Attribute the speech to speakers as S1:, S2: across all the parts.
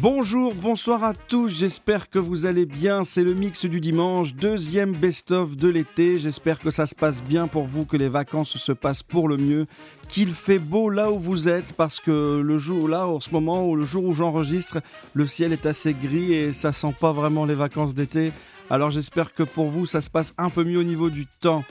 S1: Bonjour, bonsoir à tous, j'espère que vous allez bien, c'est le mix du dimanche, deuxième best-of de l'été, j'espère que ça se passe bien pour vous, que les vacances se passent pour le mieux, qu'il fait beau là où vous êtes, parce que le jour là, en ce moment, le jour où j'enregistre, le ciel est assez gris et ça sent pas vraiment les vacances d'été, alors j'espère que pour vous ça se passe un peu mieux au niveau du temps.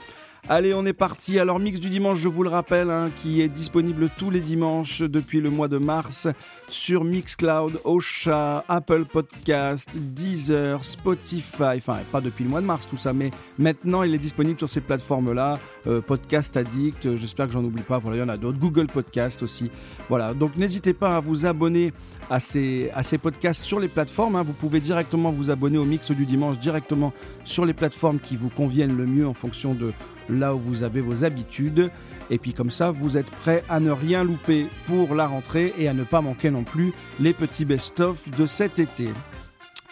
S1: Allez, on est parti. Alors, Mix du dimanche, je vous le rappelle, hein, qui est disponible tous les dimanches depuis le mois de mars sur Mixcloud, Ocha, Apple Podcast, Deezer, Spotify. Enfin, pas depuis le mois de mars tout ça, mais maintenant il est disponible sur ces plateformes-là. Euh, Podcast Addict, euh, j'espère que j'en oublie pas. Voilà, il y en a d'autres. Google Podcast aussi. Voilà, donc n'hésitez pas à vous abonner à ces, podcasts sur les plateformes. Hein. Vous pouvez directement vous abonner au Mix du dimanche directement sur les plateformes qui vous conviennent le mieux en fonction de là où vous avez vos habitudes. Et puis comme ça, vous êtes prêt à ne rien louper pour la rentrée et à ne pas manquer non plus les petits best-of de cet été.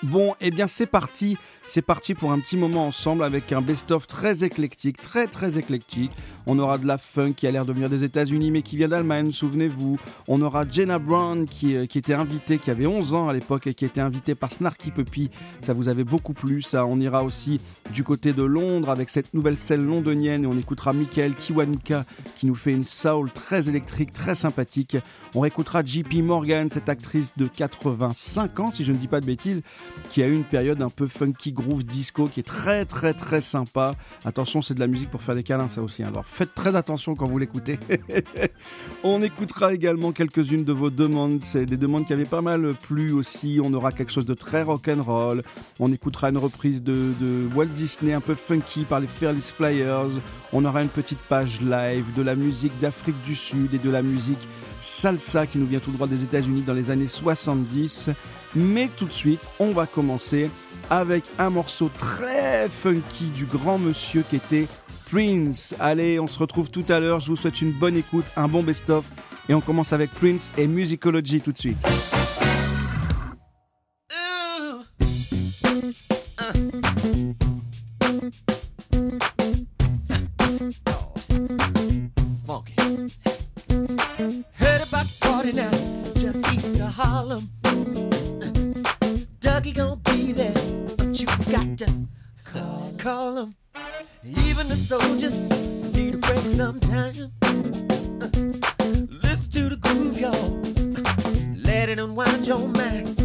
S1: Bon, et eh bien c'est parti c'est parti pour un petit moment ensemble avec un best-of très éclectique, très très éclectique. On aura de la funk qui a l'air de venir des États-Unis mais qui vient d'Allemagne, souvenez-vous. On aura Jenna Brown qui, euh, qui était invitée, qui avait 11 ans à l'époque et qui était invitée par Snarky Puppy. Ça vous avait beaucoup plu, ça. On ira aussi du côté de Londres avec cette nouvelle scène londonienne et on écoutera Michael Kiwanuka qui nous fait une soul très électrique, très sympathique. On réécoutera JP Morgan, cette actrice de 85 ans, si je ne dis pas de bêtises, qui a eu une période un peu funky groove disco qui est très très très sympa. Attention, c'est de la musique pour faire des câlins, ça aussi. Hein. Alors faites très attention quand vous l'écoutez. On écoutera également quelques-unes de vos demandes. C'est des demandes qui avaient pas mal plu aussi. On aura quelque chose de très rock and roll. On écoutera une reprise de, Walt Disney un peu funky par les Fearless Flyers. On aura une petite page live de la musique d'Afrique du Sud et de la musique salsa qui nous vient tout droit des États-Unis dans les années 70. Mais tout de suite, on va commencer avec un morceau très funky du grand monsieur qui était Prince. Allez, on se retrouve tout à l'heure. Je vous souhaite une bonne écoute, un bon best-of. Et on commence avec Prince et Musicology tout de suite.
S2: call them.
S3: Even the soldiers need a break sometime. Listen to the groove, y'all. Let it unwind your mind.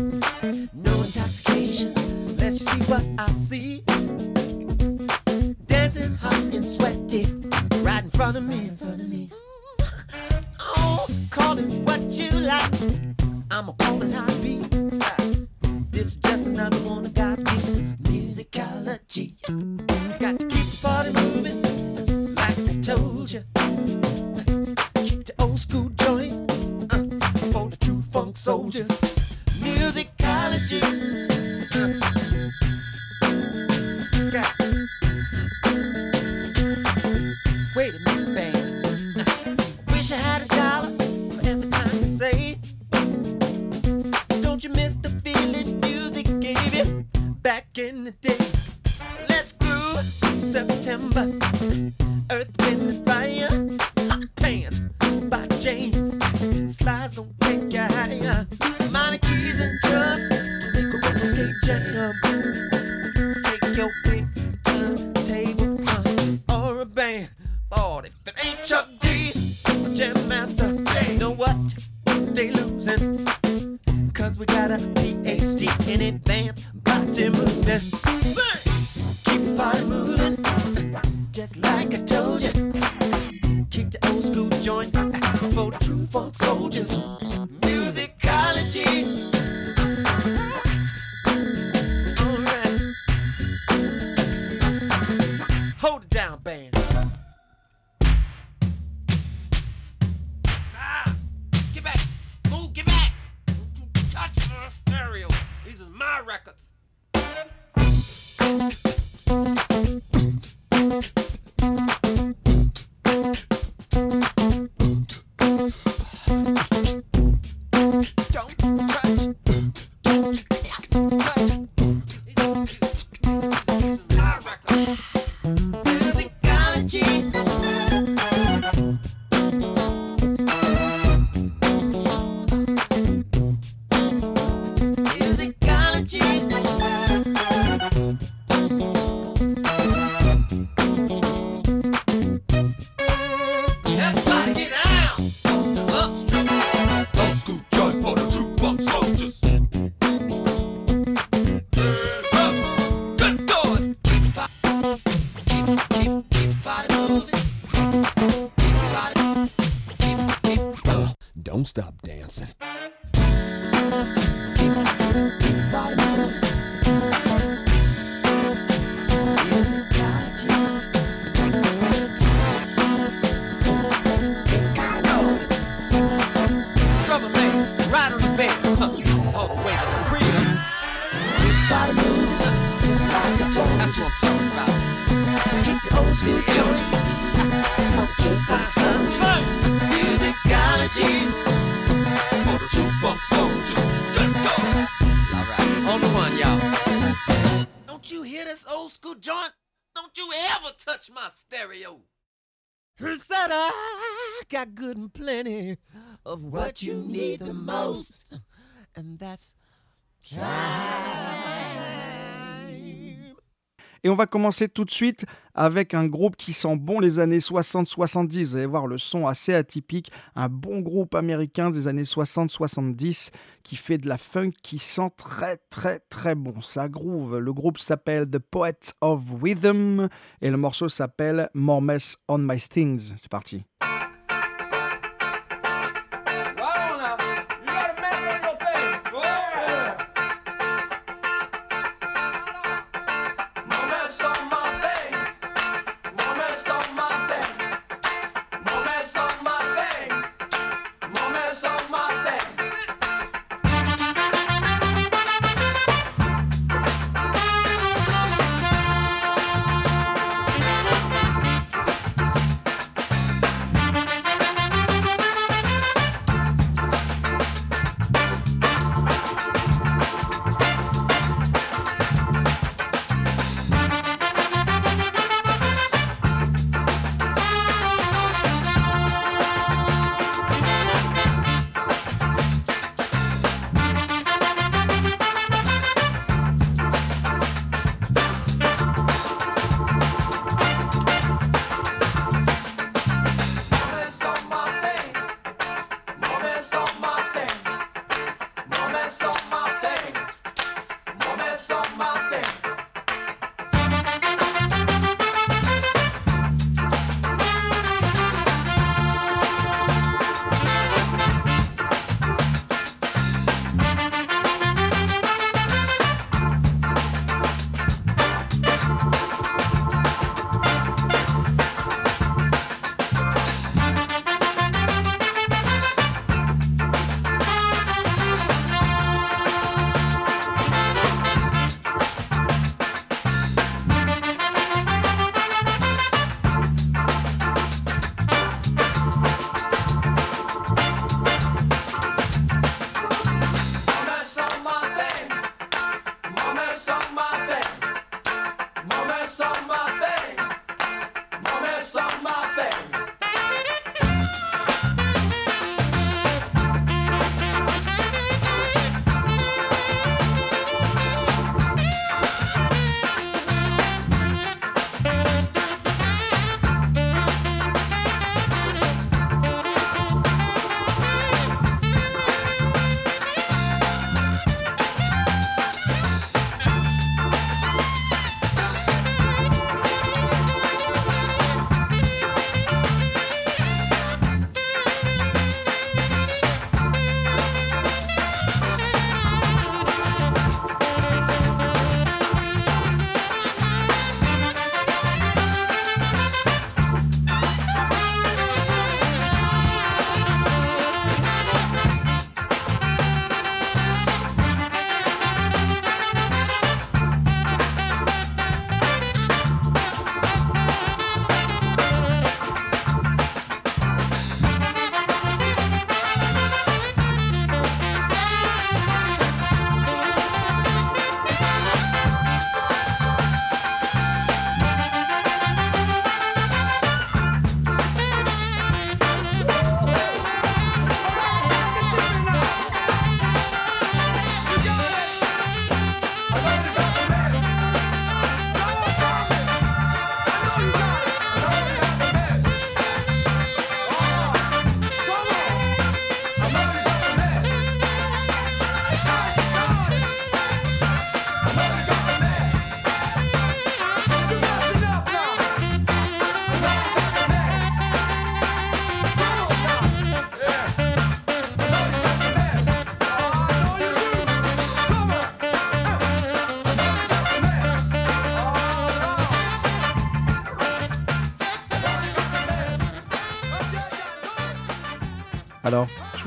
S3: No intoxication, let's see what I see.
S2: Dancing
S3: hot and sweaty, right in front of me, in front of me. Oh, call it what you like. That's what I'm talking about. Keep the old school joints. Son, musicology. For the jukebox soldiers. Good God. Alright, on the one, y'all. Don't you hear this old school joint? Don't you ever touch my stereo. Who Said I got good and plenty of what you need the most, and that's
S1: Et on va commencer tout de suite avec un groupe qui sent bon les années 60-70. Vous allez voir le son assez atypique. Un bon groupe américain des années 60-70 qui fait de la funk qui sent très très très bon. Ça groove. Le groupe s'appelle The Poets of Rhythm et le morceau s'appelle More Mess on My Things. C'est parti.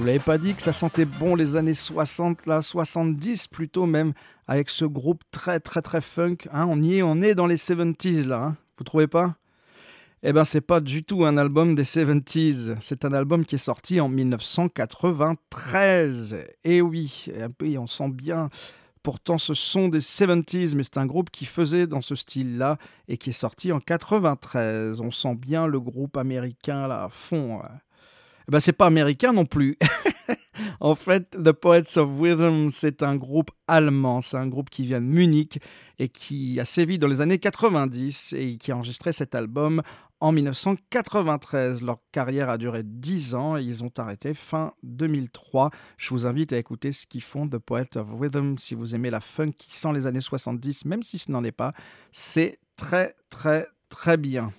S4: Vous l'avais pas dit que ça sentait bon les années 60, là, 70 plutôt même, avec ce groupe très très très funk. Hein, on y est, on est dans les 70s là, hein, vous trouvez pas? Eh ben, c'est pas du tout un album des 70s. C'est un album qui est sorti en 1993. Et oui, et on sent bien. Pourtant, ce sont des 70s, mais c'est un groupe qui faisait dans ce style-là et qui est sorti en 93. On sent bien le groupe américain là à fond. Eh ben, c'est pas américain non plus. en fait, The Poets of Rhythm, c'est un groupe allemand. C'est un groupe qui vient de Munich et qui a sévi dans les années 90 et qui a enregistré cet album en 1993. Leur carrière a duré 10 ans et ils ont arrêté fin 2003. Je vous invite à écouter ce qu'ils font, The Poets of Rhythm, si vous aimez la funk qui sent les années 70, même si ce n'en est pas. C'est très, très, très bien.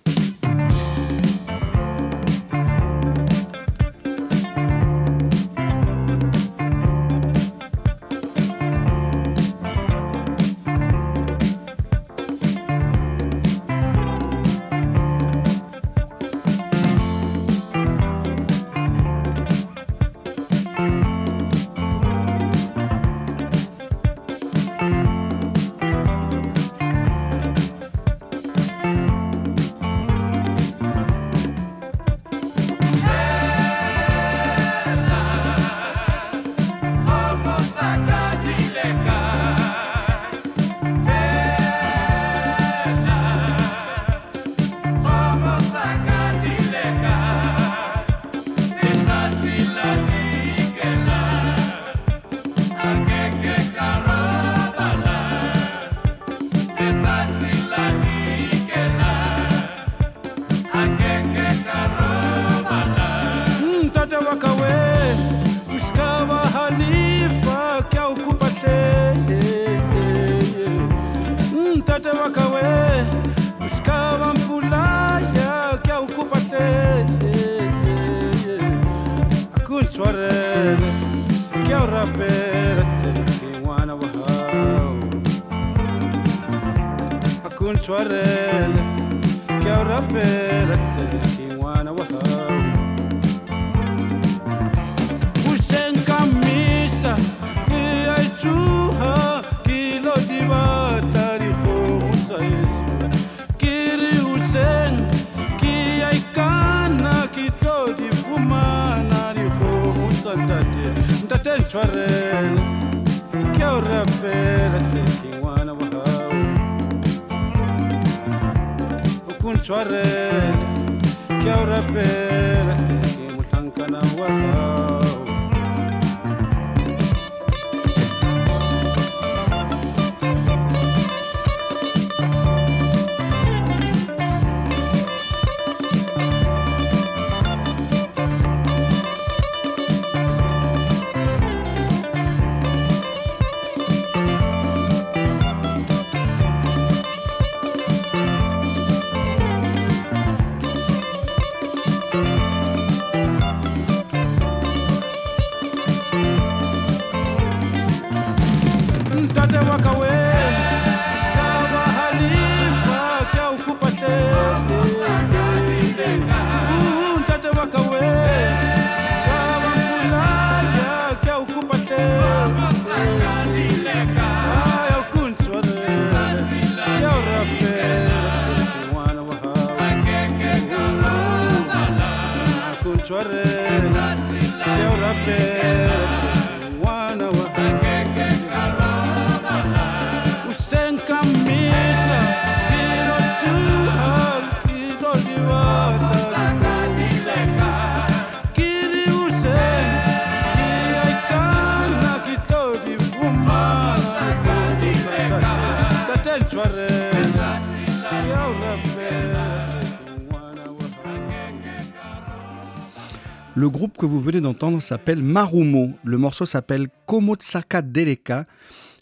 S4: Le groupe que vous venez d'entendre s'appelle Marumo. Le morceau s'appelle Komotsaka Deleka.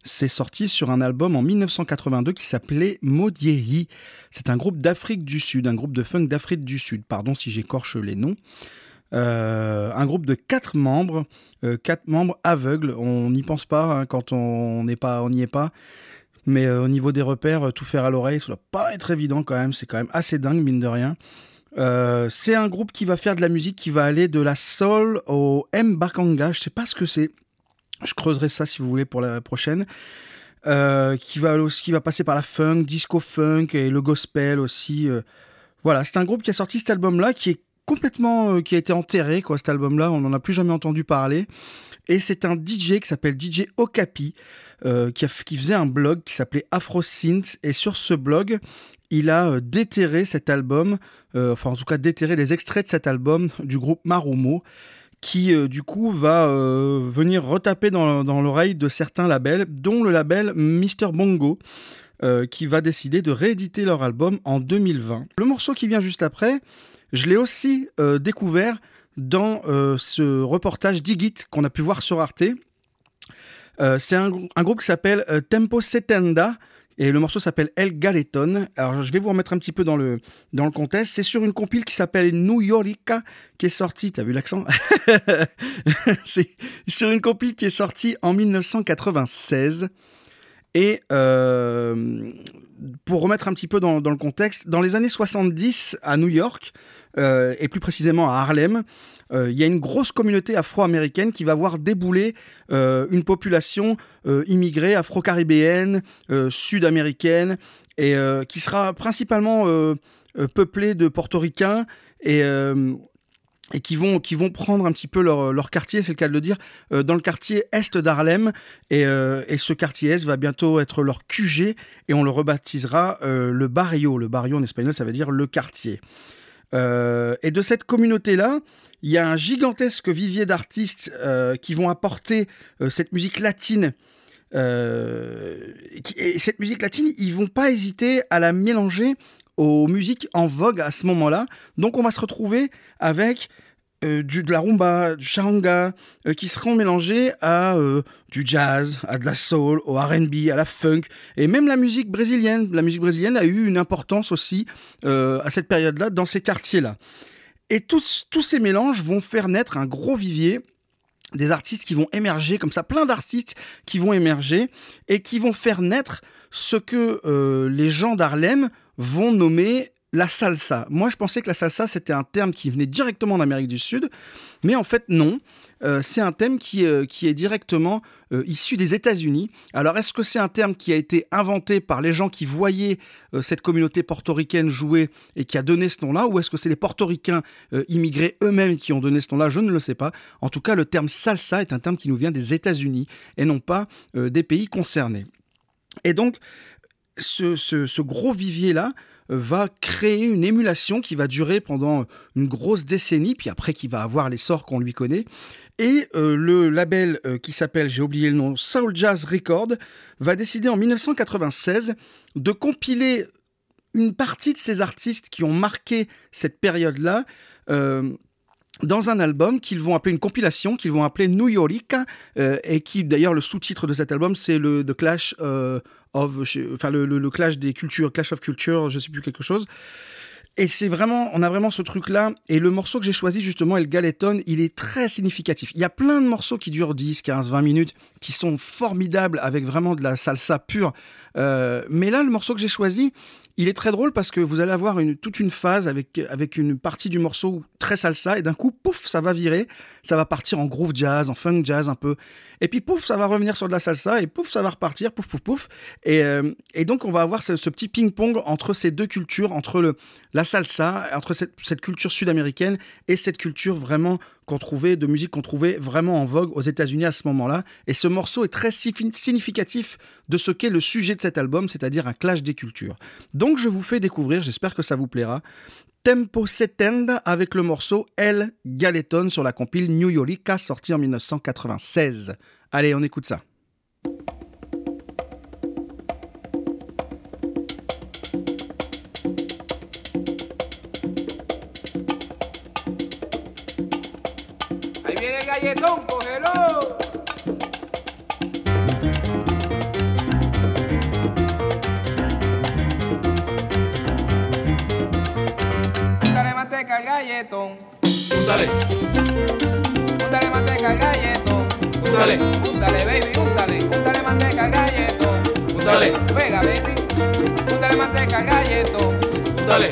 S4: C'est sorti sur un album en 1982 qui s'appelait Modieri. C'est un groupe d'Afrique du Sud, un groupe de funk d'Afrique du Sud. Pardon si j'écorche les noms. Euh, un groupe de quatre membres, euh, quatre membres aveugles. On n'y pense pas hein, quand on n'est pas, on n'y est pas. Mais euh, au niveau des repères, tout faire à l'oreille, ça doit pas être évident quand même. C'est quand même assez dingue mine de rien.
S1: Euh, c'est un groupe qui va faire de la musique qui va aller de la soul au mbakanga. Je sais pas ce que c'est. Je creuserai ça si vous voulez pour la prochaine. Euh, qui va aussi qui va passer par la funk, disco funk et le gospel aussi. euh. Voilà, c'est un groupe qui a sorti cet album-là, qui est complètement, euh, qui a été enterré quoi. Cet album-là, on n'en a plus jamais entendu parler. Et c'est un DJ qui s'appelle DJ Okapi, euh, qui, faisait un blog qui s'appelait Afro Synth. Et sur ce blog, il a euh, déterré cet album, euh, enfin en tout cas déterré des extraits de cet album du groupe Marumo, qui du coup va venir retaper dans, l'oreille de certains labels, dont le label Mr Bongo, qui va décider de rééditer leur album en 2020. Le morceau qui vient juste après, je l'ai aussi découvert dans ce reportage Digit qu'on a pu voir sur Arte. Euh, c'est un, grou- un groupe qui s'appelle euh, Tempo Setenda et le morceau s'appelle El Galeton. Alors je vais vous remettre un petit peu dans le, dans le contexte. C'est sur une compile qui s'appelle New Yorika qui est sortie. T'as vu l'accent? C'est sur une compile qui est sortie en 1996. Et euh, pour remettre un petit peu dans, dans le contexte, dans les années 70 à New York, et plus précisément à Harlem, il y a une grosse communauté afro-américaine qui va voir débouler euh, une population euh, immigrée afro-caribéenne, euh, sud-américaine, et euh, qui sera principalement euh, euh, peuplée de portoricains et, euh, et qui, vont, qui vont prendre un petit peu leur, leur quartier, c'est le cas de le dire, euh, dans le quartier est d'Harlem. Et, euh, ce quartier est va bientôt être leur QG et on le rebaptisera euh, le barrio. Le barrio en espagnol, ça veut dire le quartier. Euh, et de cette communauté-là, il y a un gigantesque vivier d'artistes euh, qui vont apporter euh, cette musique latine. Euh, et cette musique latine, ils vont pas hésiter à la mélanger aux musiques en vogue à ce moment-là. Donc on va se retrouver avec du, de la rumba, du charanga, qui seront mélangés à du jazz, à de la soul, au R&B, à la funk, et même la musique brésilienne. La musique brésilienne a eu une importance aussi à cette période-là dans ces quartiers-là. Et tous, ces mélanges vont faire naître un gros vivier des artistes qui vont émerger comme ça, plein d'artistes qui vont émerger et qui vont faire naître ce que euh, les gens d'Harlem vont nommer la salsa. Moi, je pensais que la salsa, c'était un terme qui venait directement d'Amérique du Sud, mais en fait, non. Euh, c'est un thème qui, euh, est directement euh, issu des États-Unis. Alors, est-ce que c'est un terme qui a été inventé par les gens qui voyaient cette communauté portoricaine jouer et qui a donné ce nom-là, ou est-ce que c'est les portoricains immigrés eux-mêmes qui ont donné ce nom-là? Je ne le sais pas. En tout cas, le terme salsa est un terme qui nous vient des États-Unis et non pas des pays concernés. Et donc, ce, ce- gros vivier-là va créer une émulation qui va durer pendant une grosse décennie, puis après qui va avoir l'essor qu'on lui connaît. Et euh, le label euh, qui s'appelle, j'ai oublié le nom, Soul Jazz Record, va décider en 1996 de compiler une partie de ces artistes qui ont marqué cette période-là euh, dans un album qu'ils vont appeler une compilation, qu'ils vont appeler New euh, et qui d'ailleurs le sous-titre de cet album c'est le The Clash of, enfin le, Clash des cultures, Clash of Culture, je sais plus quelque chose. Et c'est vraiment, on a vraiment ce truc-là. Et le morceau que j'ai choisi, justement, El Galeton, il est très significatif. Il y a plein de morceaux qui durent 10, 15, 20 minutes, qui sont formidables, avec vraiment de la salsa pure. Euh, mais là, le morceau que j'ai choisi, il est très drôle parce que vous allez avoir une, toute une phase avec, avec une partie du morceau très salsa, et d'un coup, pouf, ça va virer, ça va partir en groove jazz, en funk jazz un peu. Et puis, pouf, ça va revenir sur de la salsa, et pouf, ça va repartir, pouf, pouf, pouf. Et, euh, et donc, on va avoir ce, ce petit ping-pong entre ces deux cultures, entre le, la salsa, entre cette, cette culture sud-américaine et cette culture vraiment qu'on trouvait, de musique qu'on trouvait vraiment en vogue aux États-Unis à ce moment-là. Et ce morceau est très significatif de ce qu'est le sujet de cet album, c'est-à-dire un clash des cultures. Donc je vous fais découvrir, j'espère que ça vous plaira, Tempo Setend avec le morceau El Galeton sur la compile New Yorika sorti en 1996. Allez, on écoute ça.
S5: Galletón, cógelo. Úntale manteca al galletón.
S6: Úntale,
S5: Úntale manteca al galletón.
S6: úntale,
S5: Úntale, baby, úntale. Úntale manteca al galletón.
S6: úntale,
S5: Venga, baby. Úntale manteca al galletón.
S6: úntale. Vale.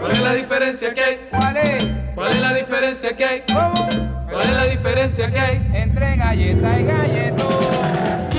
S6: ¿Cuál es la diferencia que hay?
S5: ¿Cuál es?
S6: ¿Cuál es la diferencia que hay?
S5: ¿Cómo?
S6: ¿Cuál es la diferencia que hay?
S5: Entre galleta y galleto.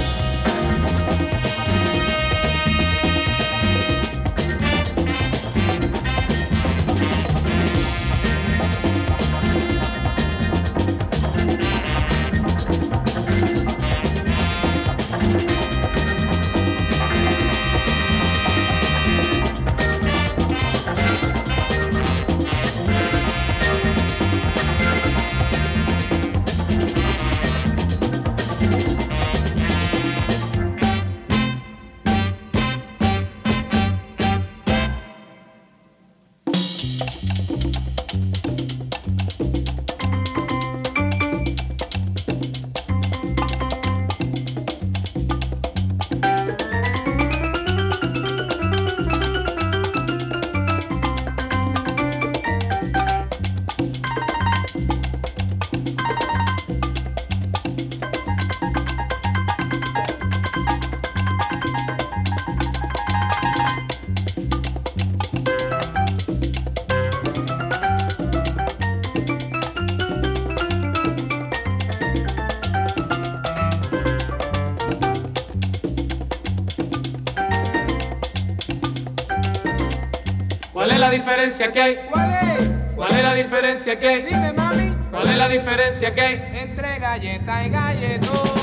S6: Diferencia que hay?
S5: ¿Cuál es?
S6: ¿Cuál es la diferencia que hay?
S5: Dime, mami.
S6: ¿Cuál es la diferencia que hay?
S5: Entre galleta y galleto.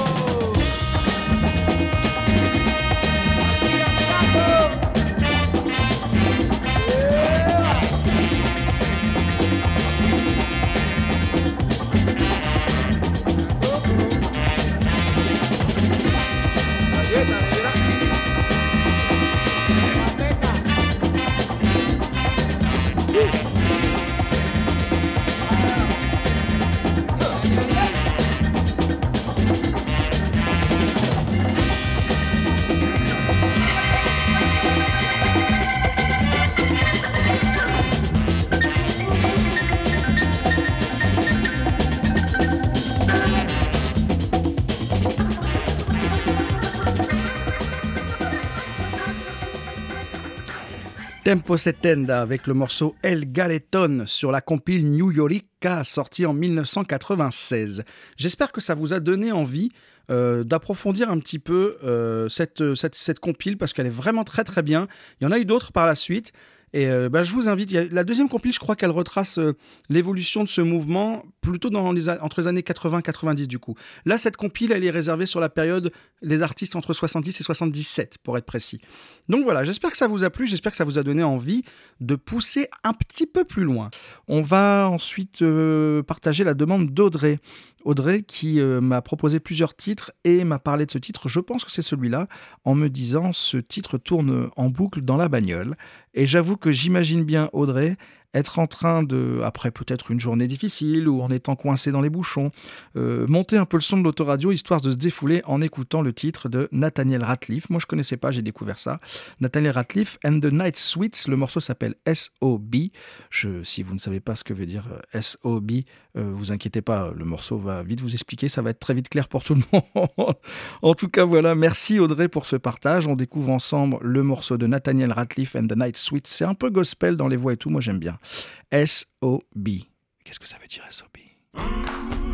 S1: Tempo Setenda avec le morceau El Galeton sur la compile New Yorica sortie en 1996. J'espère que ça vous a donné envie euh, d'approfondir un petit peu euh, cette, cette, cette compile parce qu'elle est vraiment très très bien. Il y en a eu d'autres par la suite. Et euh, bah, je vous invite, la deuxième compile, je crois qu'elle retrace euh, l'évolution de ce mouvement plutôt dans les, entre les années 80 et 90 du coup. Là, cette compile, elle est réservée sur la période des artistes entre 70 et 77, pour être précis. Donc voilà, j'espère que ça vous a plu, j'espère que ça vous a donné envie de pousser un petit peu plus loin. On va ensuite euh, partager la demande d'Audrey. Audrey qui euh, m'a proposé plusieurs titres et m'a parlé de ce titre, je pense que c'est celui-là, en me disant ce titre tourne en boucle dans la bagnole. Et j'avoue que j'imagine bien Audrey être en train de, après peut-être une journée difficile ou en étant coincé dans les bouchons, euh, monter un peu le son de l'autoradio histoire de se défouler en écoutant le titre de Nathaniel Ratliff. Moi je connaissais pas, j'ai découvert ça. Nathaniel Ratliff and the Night Sweets, le morceau s'appelle SOB. Si vous ne savez pas ce que veut dire euh, SOB, euh, vous inquiétez pas, le morceau va vite vous expliquer, ça va être très vite clair pour tout le monde. en tout cas, voilà, merci Audrey pour ce partage. On découvre ensemble le morceau de Nathaniel Ratliff and the Night Sweets. C'est un peu gospel dans les voix et tout, moi j'aime bien. SOB. Qu'est-ce que ça veut dire SOB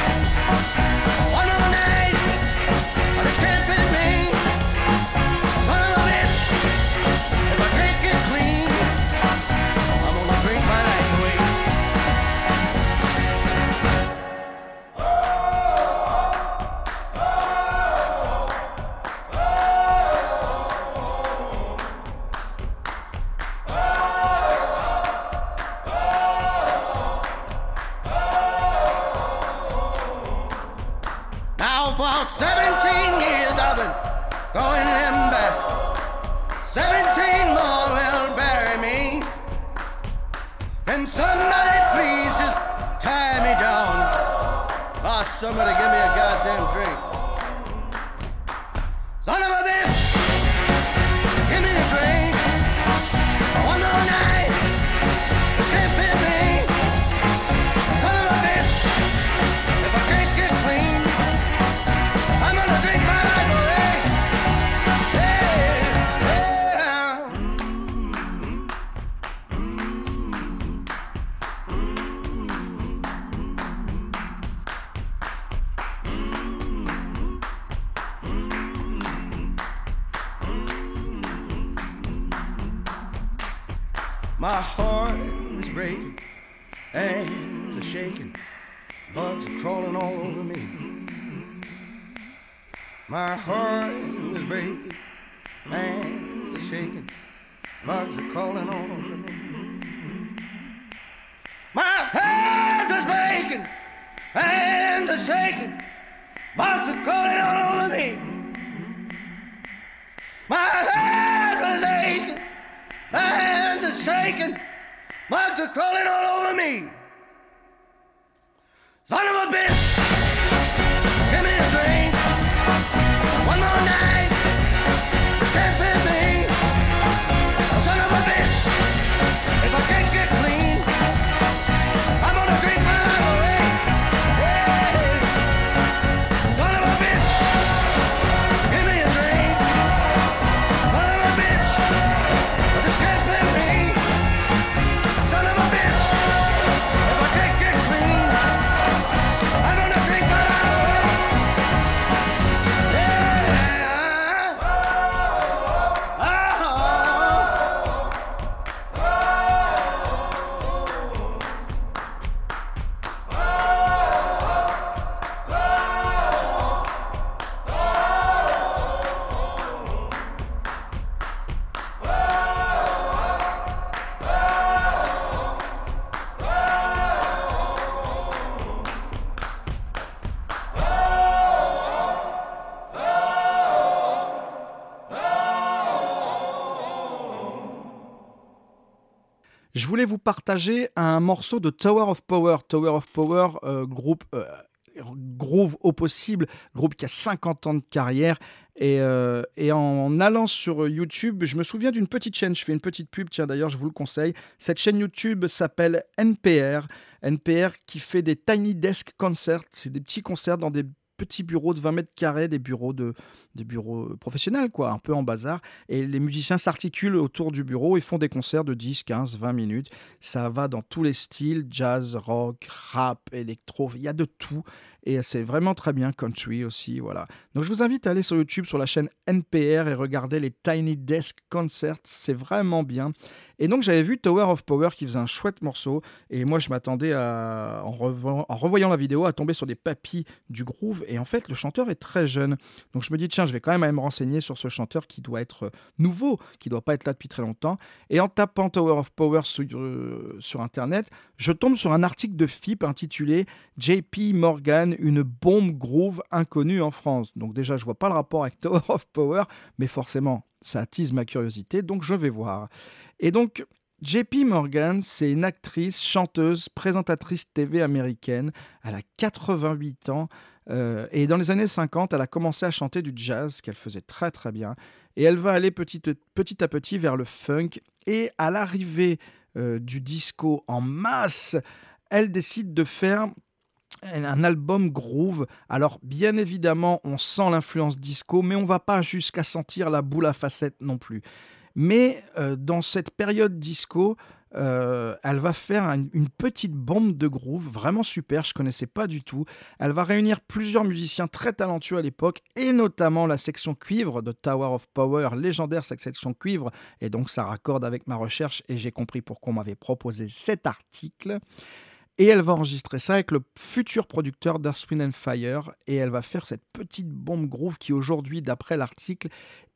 S7: Somebody please just tie me down? Ah, somebody give me a goddamn drink. Son of a bitch, My heart is breaking, hands are shaking, bugs are crawling all over me. My hands are breaking, hands are shaking, bugs are crawling all over me. My hands are aching. Hands are shaking. Bugs are crawling all over me. Son of a bitch, give me a drink.
S1: Un morceau de Tower of Power. Tower of Power, euh, groupe euh, groove au possible, groupe qui a 50 ans de carrière. Et, euh, et en allant sur YouTube, je me souviens d'une petite chaîne, je fais une petite pub, tiens d'ailleurs je vous le conseille. Cette chaîne YouTube s'appelle NPR. NPR qui fait des Tiny Desk Concerts, c'est des petits concerts dans des petits bureaux de 20 mètres carrés, des bureaux, de, des bureaux professionnels, quoi, un peu en bazar. Et les musiciens s'articulent autour du bureau et font des concerts de 10, 15, 20 minutes. Ça va dans tous les styles, jazz, rock, rap, électro, il y a de tout. Et c'est vraiment très bien, country aussi, voilà. Donc je vous invite à aller sur YouTube, sur la chaîne NPR et regarder les Tiny Desk Concerts, c'est vraiment bien. Et donc j'avais vu Tower of Power qui faisait un chouette morceau et moi je m'attendais à, en, revo- en revoyant la vidéo à tomber sur des papis du groove et en fait le chanteur est très jeune. Donc je me dis tiens je vais quand même aller me renseigner sur ce chanteur qui doit être euh, nouveau, qui doit pas être là depuis très longtemps. Et en tapant Tower of Power euh, sur internet, je tombe sur un article de FIP intitulé JP Morgan, une bombe groove inconnue en France. Donc déjà je vois pas le rapport avec Tower of Power, mais forcément ça attise ma curiosité, donc je vais voir. Et donc, JP Morgan, c'est une actrice, chanteuse, présentatrice TV américaine. Elle a 88 ans. euh, et dans les années 50, elle a commencé à chanter du jazz, qu'elle faisait très très bien. Et elle va aller petit, petit à petit vers le funk. Et à l'arrivée euh, du disco en masse, elle décide de faire un album groove. Alors bien évidemment, on sent l'influence disco, mais on va pas jusqu'à sentir la boule à facettes non plus. Mais euh, dans cette période disco, euh, elle va faire un- une petite bombe de groove vraiment super, je connaissais pas du tout. Elle va réunir plusieurs musiciens très talentueux à l'époque, et notamment la section cuivre de Tower of Power, légendaire cette section cuivre, et donc ça raccorde avec ma recherche, et j'ai compris pourquoi on m'avait proposé cet article. Et elle va enregistrer ça avec le futur producteur d'Earth, and Fire. Et elle va faire cette petite bombe groove qui aujourd'hui, d'après l'article,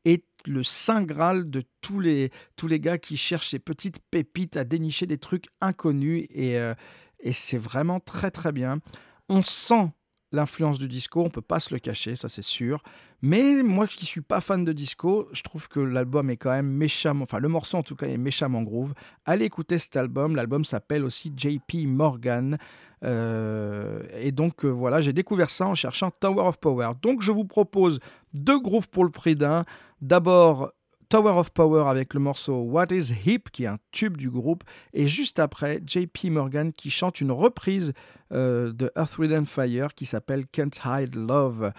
S1: est le saint graal de tous les, tous les gars qui cherchent ces petites pépites à dénicher des trucs inconnus. Et, euh, et c'est vraiment très très bien. On sent
S8: l'influence du disco, on peut pas se le cacher, ça c'est sûr. Mais moi qui suis pas fan de disco, je trouve que l'album est quand même méchamment, enfin le morceau en tout cas est méchamment groove. Allez écouter cet album, l'album s'appelle aussi JP Morgan. Euh, et donc euh, voilà, j'ai découvert ça en cherchant Tower of Power. Donc je vous propose deux grooves pour le prix d'un. D'abord Tower of Power avec le morceau What is Hip, qui est un tube du groupe, et juste après, JP Morgan qui chante une reprise euh, de Earth, Wind Fire qui s'appelle Can't Hide Love.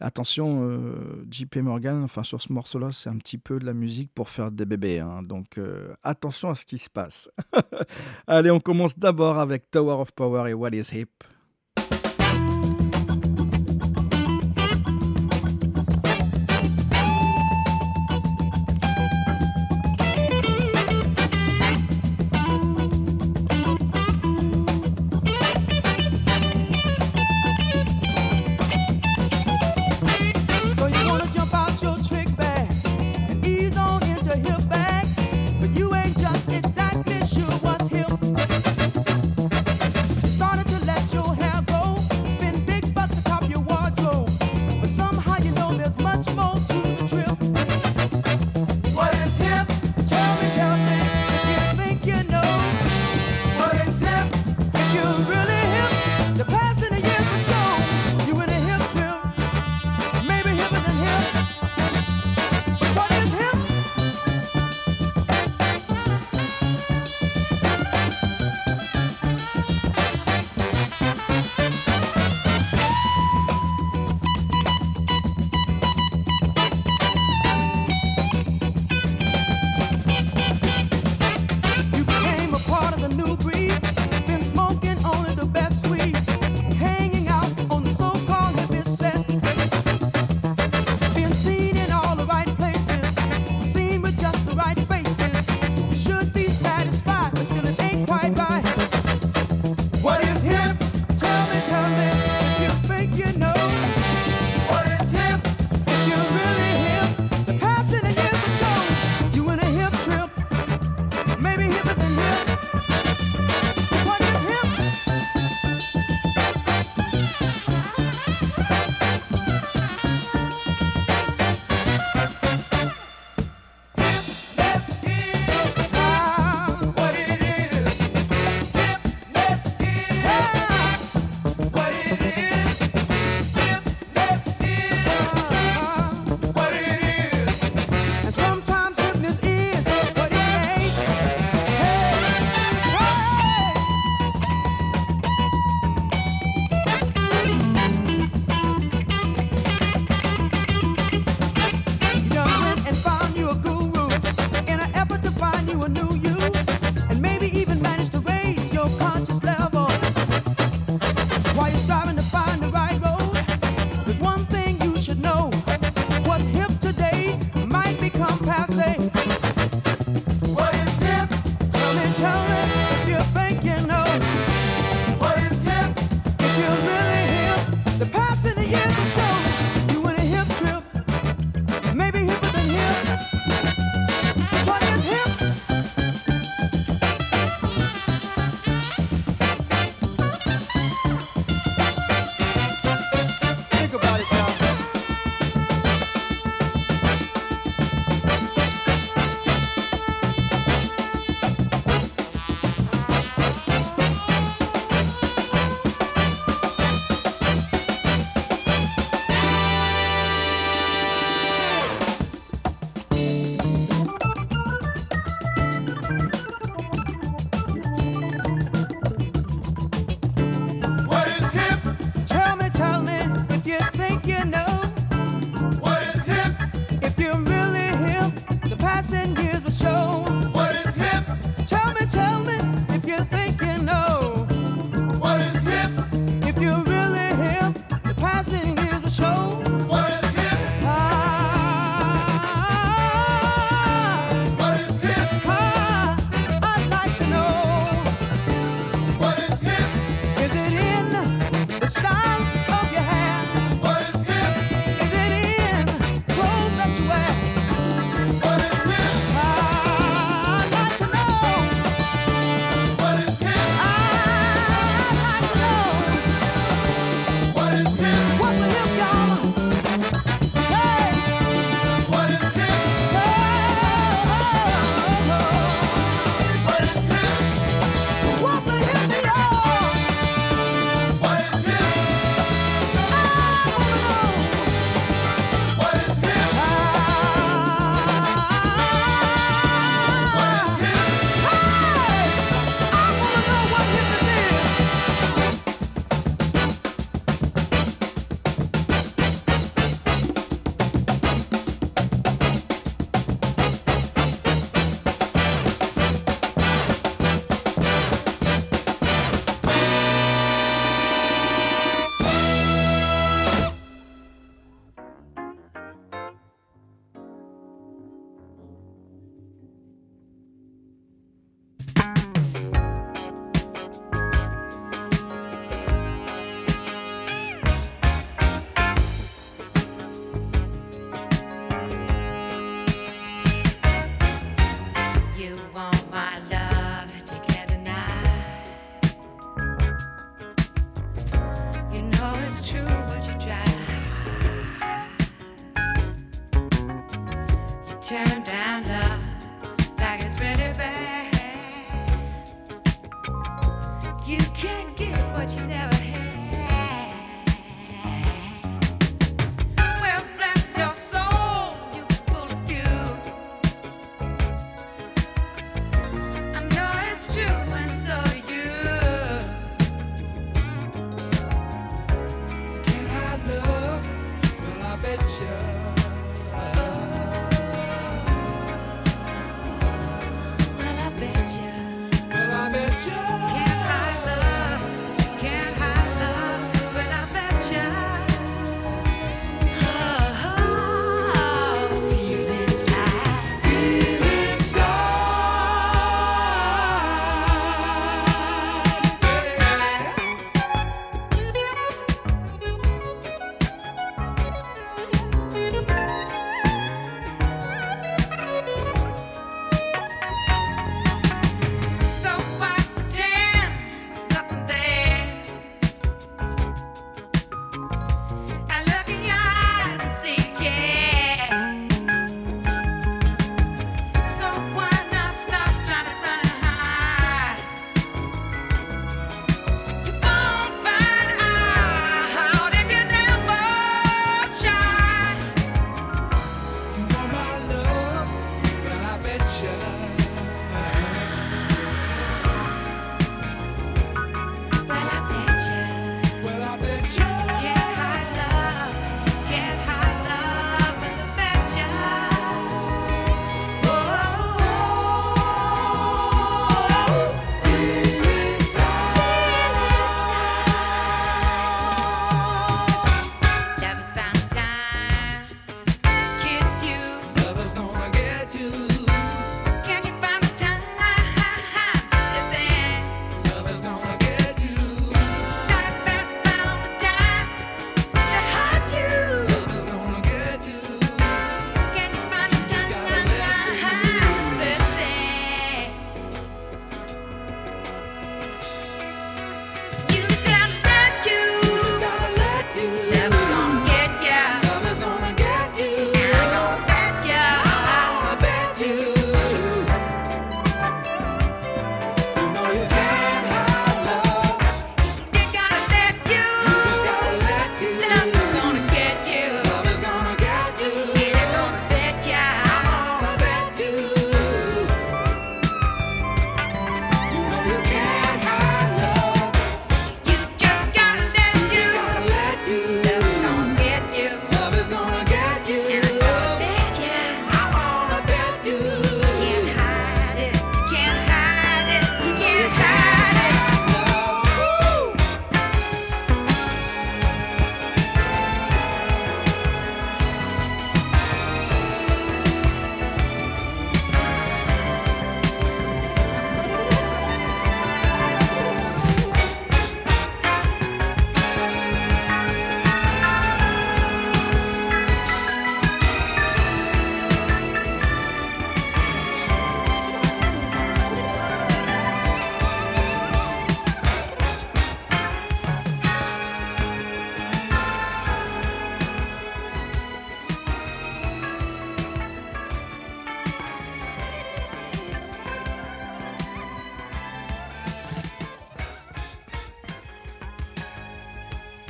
S8: Attention, euh, JP Morgan, enfin sur ce morceau-là, c'est un petit peu de la musique pour faire des bébés, hein. donc euh, attention à ce qui se passe. Allez, on commence d'abord avec Tower of Power et What is Hip.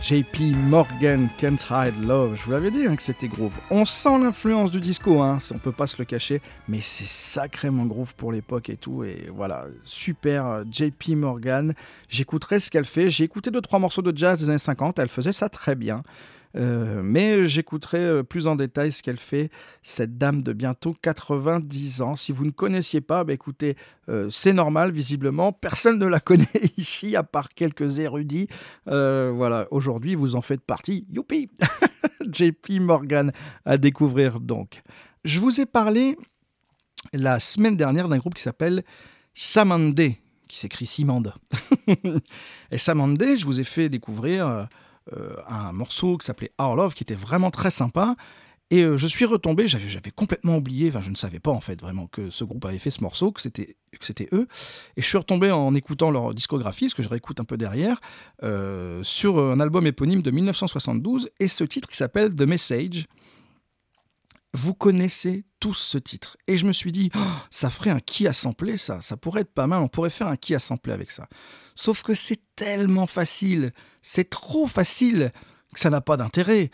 S1: JP Morgan, Can't Hide Love. Je vous l'avais dit hein, que c'était groove. On sent l'influence du disco, hein, on peut pas se le cacher, mais c'est sacrément groove pour l'époque et tout. Et voilà, super euh, JP Morgan. J'écouterai ce qu'elle fait. J'ai écouté deux trois morceaux de jazz des années 50. Elle faisait ça très bien. Euh, mais j'écouterai euh, plus en détail ce qu'elle fait, cette dame de bientôt 90 ans. Si vous ne connaissiez pas, bah écoutez, euh, c'est normal, visiblement. Personne ne la connaît ici, à part quelques érudits. voilà, aujourd'hui, vous en faites partie. Youpi JP Morgan à découvrir donc. Je vous ai parlé la semaine dernière d'un groupe qui s'appelle Samandé, qui s'écrit Simande. Et Samandé, je vous ai fait découvrir un morceau qui s'appelait Our Love, qui était vraiment très sympa. Et euh, je suis retombé, j'avais complètement oublié, enfin je ne savais pas en fait vraiment que ce groupe avait fait ce morceau, que c'était eux. Et je suis retombé en écoutant leur discographie, ce que je réécoute un peu derrière, euh, sur un album éponyme de 1972, et ce titre qui s'appelle The Message. vous connaissez tous ce titre. Et je me suis dit, oh, ça ferait un qui a samplé ça, ça pourrait être pas mal, on pourrait faire un qui a samplé avec ça. Sauf que c'est tellement facile, c'est trop facile que ça n'a pas d'intérêt.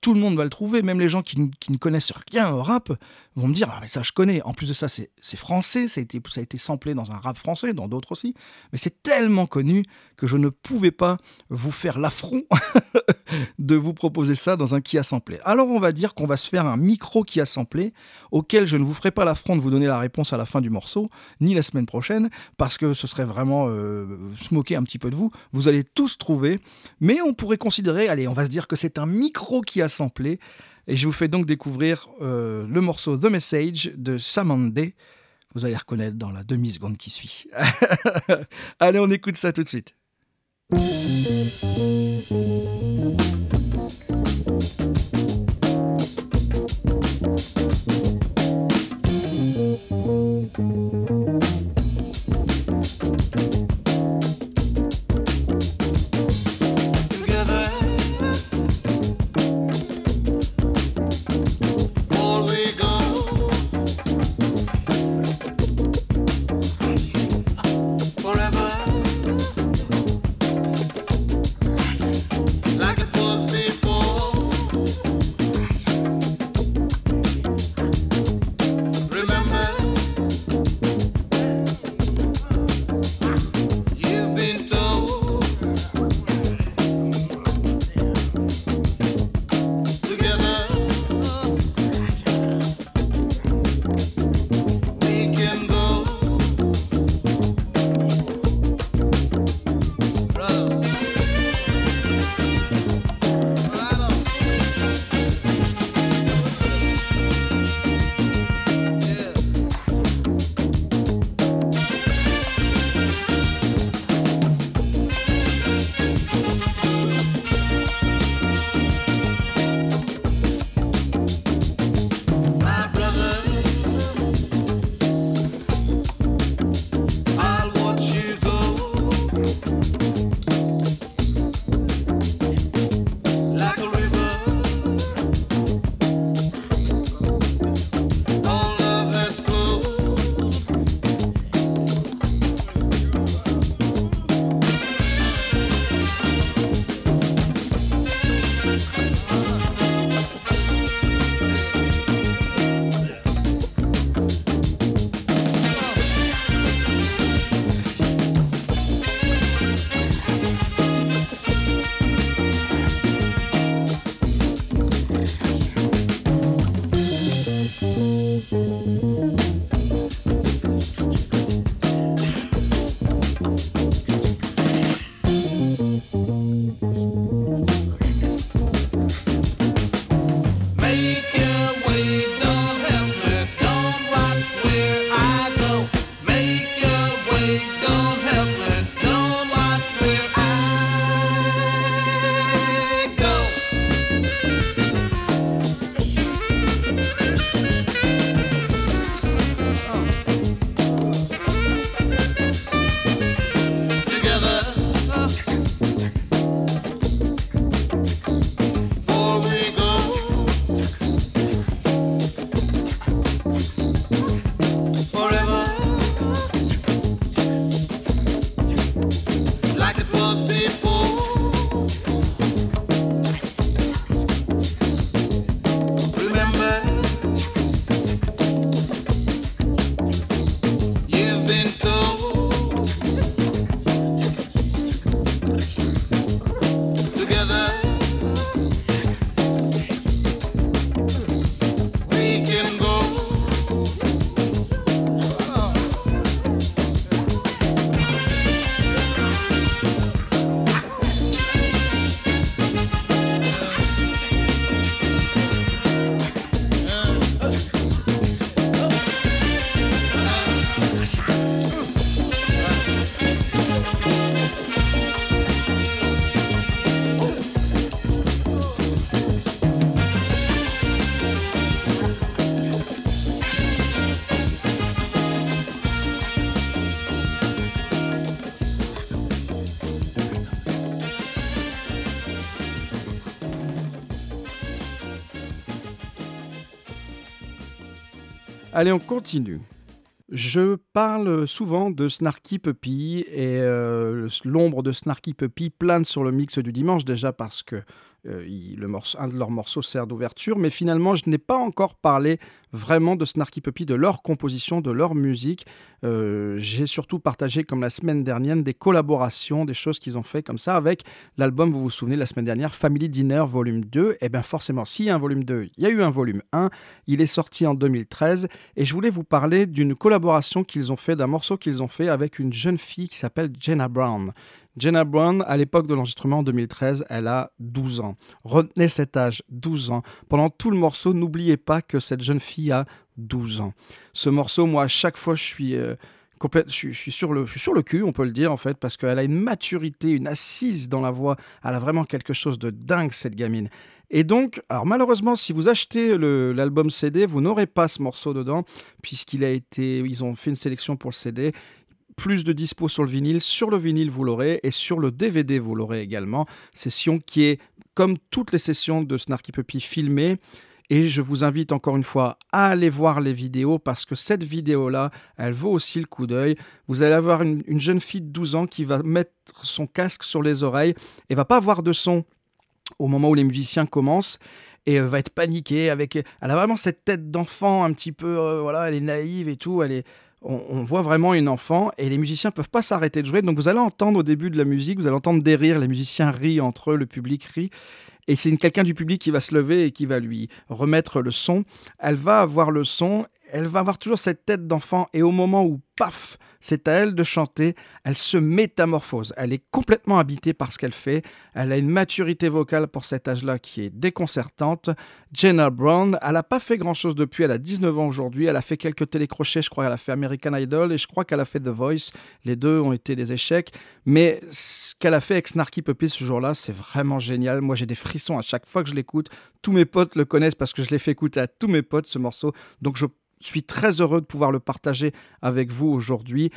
S1: Tout le monde va le trouver, même les gens qui, ne connaissent rien au rap vont me dire Ah, ça, je connais. En plus de ça, c'est français, ça a, été, ça a été samplé dans un rap français, dans d'autres aussi. Mais c'est tellement connu que je ne pouvais pas vous faire l'affront de vous proposer ça dans un qui a samplé. Alors, on va dire qu'on va se faire un micro qui a samplé, auquel je ne vous ferai pas l'affront de vous donner la réponse à la fin du morceau, ni la semaine prochaine, parce que ce serait vraiment euh, se moquer un petit peu de vous. Vous allez tous trouver, mais on pourrait considérer, allez, on va se dire que c'est un micro qui a samplé. Et je vous fais donc découvrir euh, le morceau The Message de Samande. Vous allez reconnaître dans la demi-seconde qui suit. allez, on écoute ça tout de suite. Allez, on continue. Je parle souvent de Snarky Puppy et euh, l'ombre de Snarky Puppy plane sur le mix du dimanche déjà parce que euh, morceau, un de leurs morceaux sert d'ouverture, mais finalement je n'ai pas encore parlé vraiment de Snarky Puppy, de leur composition, de leur musique. Euh, j'ai surtout partagé, comme la semaine dernière, des collaborations, des choses qu'ils ont fait comme ça avec l'album, vous vous souvenez, la semaine dernière, Family Dinner Volume 2. Et eh bien forcément, s'il y a un volume 2, il y a eu un volume 1. Il est sorti en 2013 et je voulais vous parler d'une collaboration qu'ils ont fait, d'un morceau qu'ils ont fait avec une jeune fille qui s'appelle Jenna Brown. Jenna Brown, à l'époque de l'enregistrement en 2013, elle a 12 ans. Retenez cet âge, 12 ans. Pendant tout le morceau, n'oubliez pas que cette jeune fille a 12 ans. Ce morceau, moi, à chaque fois, je suis... Euh, je, suis sur le, je suis sur le cul, on peut le dire en fait, parce qu'elle a une maturité, une assise dans la voix. Elle a vraiment quelque chose de dingue, cette gamine. Et donc, alors malheureusement, si vous achetez l'album CD, vous n'aurez pas ce morceau dedans, puisqu'il a été, ils ont fait une sélection pour le CD plus de dispo sur le vinyle. Sur le vinyle, vous l'aurez et sur le DVD, vous l'aurez également. Session qui est, comme toutes les sessions de Snarky Puppy, filmée. Et je vous invite encore une fois à aller voir les vidéos parce que cette vidéo-là, elle vaut aussi le coup d'œil. Vous allez avoir une, jeune fille de 12 ans qui va mettre son casque sur les oreilles et va pas avoir de son au moment où les musiciens commencent et va être paniquée avec elle a vraiment cette tête d'enfant un petit peu euh, voilà elle est naïve et tout elle est on, voit vraiment une enfant et les musiciens peuvent pas s'arrêter de jouer. Donc vous allez entendre au début de la musique, vous allez entendre des rires, les musiciens rient entre eux, le public rit. Et c'est quelqu'un du public qui va se lever et qui va lui remettre le son. Elle va avoir le son, elle va avoir toujours cette tête d'enfant et au moment où, paf, c'est à elle de chanter. Elle se métamorphose. Elle est complètement habitée par ce qu'elle fait. Elle a une maturité vocale pour cet âge-là qui est déconcertante. Jenna Brown, elle n'a pas fait grand-chose depuis. Elle a 19 ans aujourd'hui. Elle a fait quelques télécrochets. Je crois qu'elle a fait American Idol et je crois qu'elle a fait The Voice. Les deux ont été des échecs. Mais ce qu'elle a fait avec Snarky Puppy ce jour-là, c'est vraiment génial. Moi, j'ai des frissons à chaque fois que je l'écoute. Tous mes potes le connaissent parce que je l'ai fait écouter à tous mes potes ce morceau. Donc, je suis très heureux de pouvoir le partager avec vous aujourd'hui.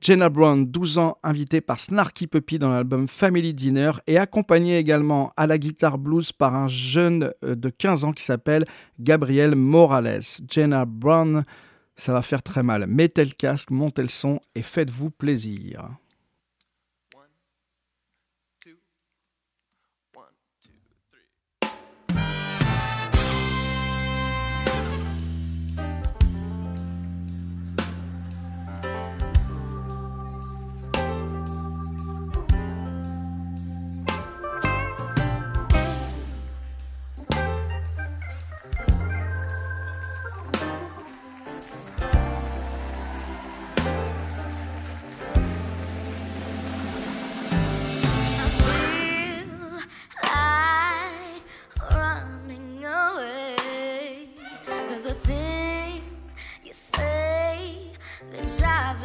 S1: Jenna Brown, 12 ans, invitée par Snarky Puppy dans l'album Family Dinner et accompagnée également à la guitare blues par un jeune euh, de 15 ans qui s'appelle Gabriel Morales. Jenna Brown, ça va faire très mal. Mettez le casque, montez le son et faites-vous plaisir.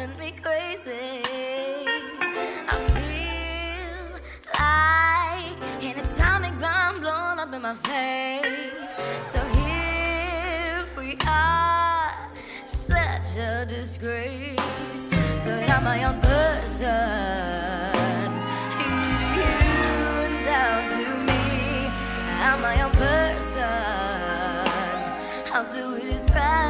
S9: driving me crazy. I feel like an atomic bomb blown up in my face. So here we are, such a disgrace. But I'm my own person. You down to me, I'm my own person. How do we describe?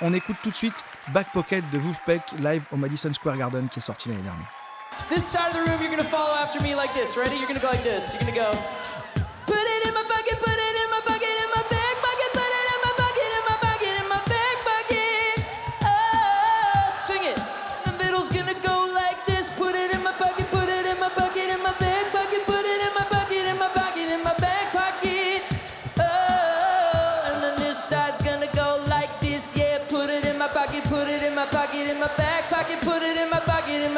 S9: On écoute tout de suite Back Pocket de Wolfpack live au Madison Square Garden qui est sorti l'année dernière. This side of the room, you're gonna follow after me like this. Ready? You're gonna go like this. You're gonna go.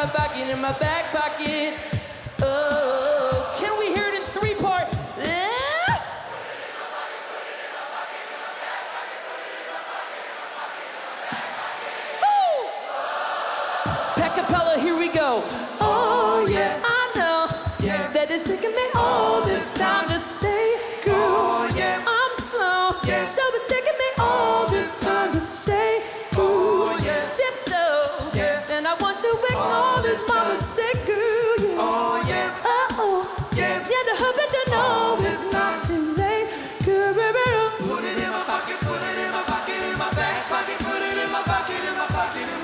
S9: my pocket, in my back pocket. this
S7: yeah. Oh, oh. Yeah. Yeah,
S9: the hubby to know
S7: oh,
S9: it's not too late. Girl.
S7: Put it in my pocket, put it in my pocket, in my back pocket, put it in my pocket, in my pocket, in my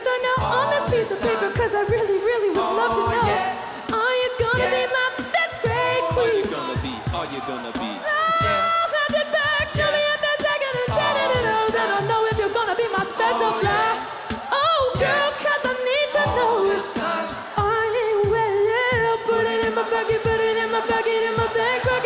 S9: yes or no on this piece of paper, cause I really, really would oh, love to know. Are you gonna be my fifth grade queen?
S10: Are you gonna be? Are you gonna be?
S9: No, have it to me in second and oh, know if you're gonna be my special oh. Oh, I need to All. This time. I ain't. Put it in my bag, put it in my bucket, in my bag.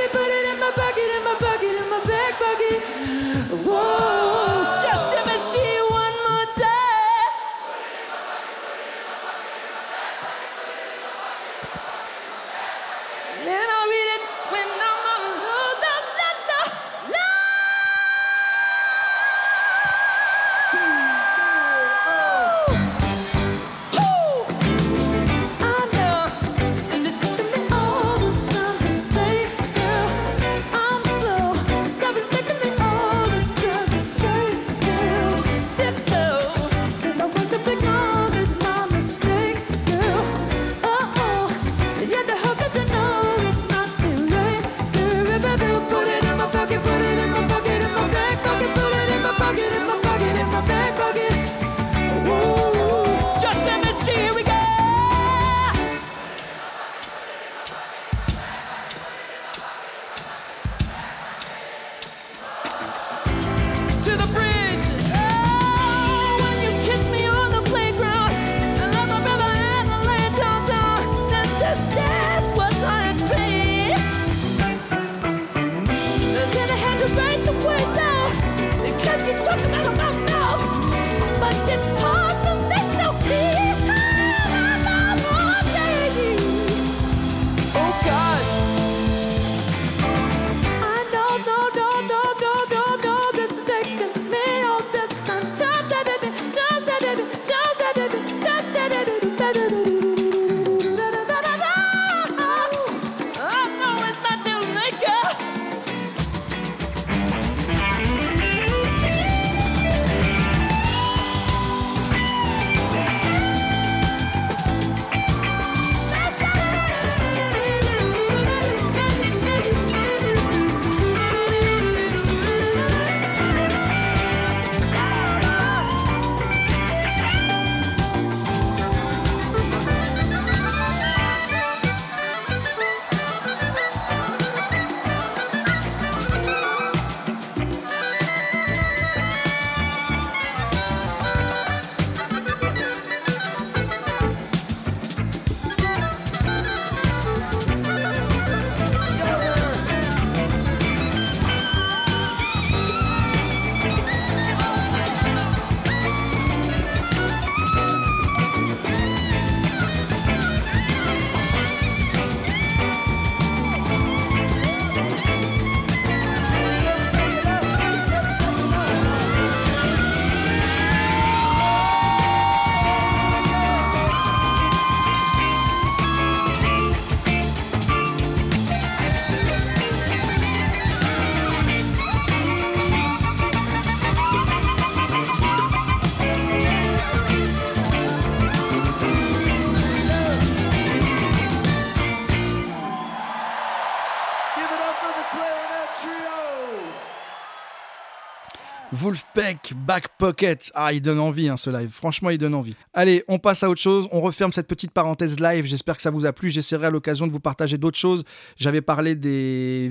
S9: Back Pocket.
S1: Ah, il donne envie hein, ce live. Franchement, il donne envie. Allez, on passe à autre chose. On referme cette petite parenthèse live. J'espère que ça vous a plu. J'essaierai à l'occasion de vous partager d'autres choses. J'avais parlé des,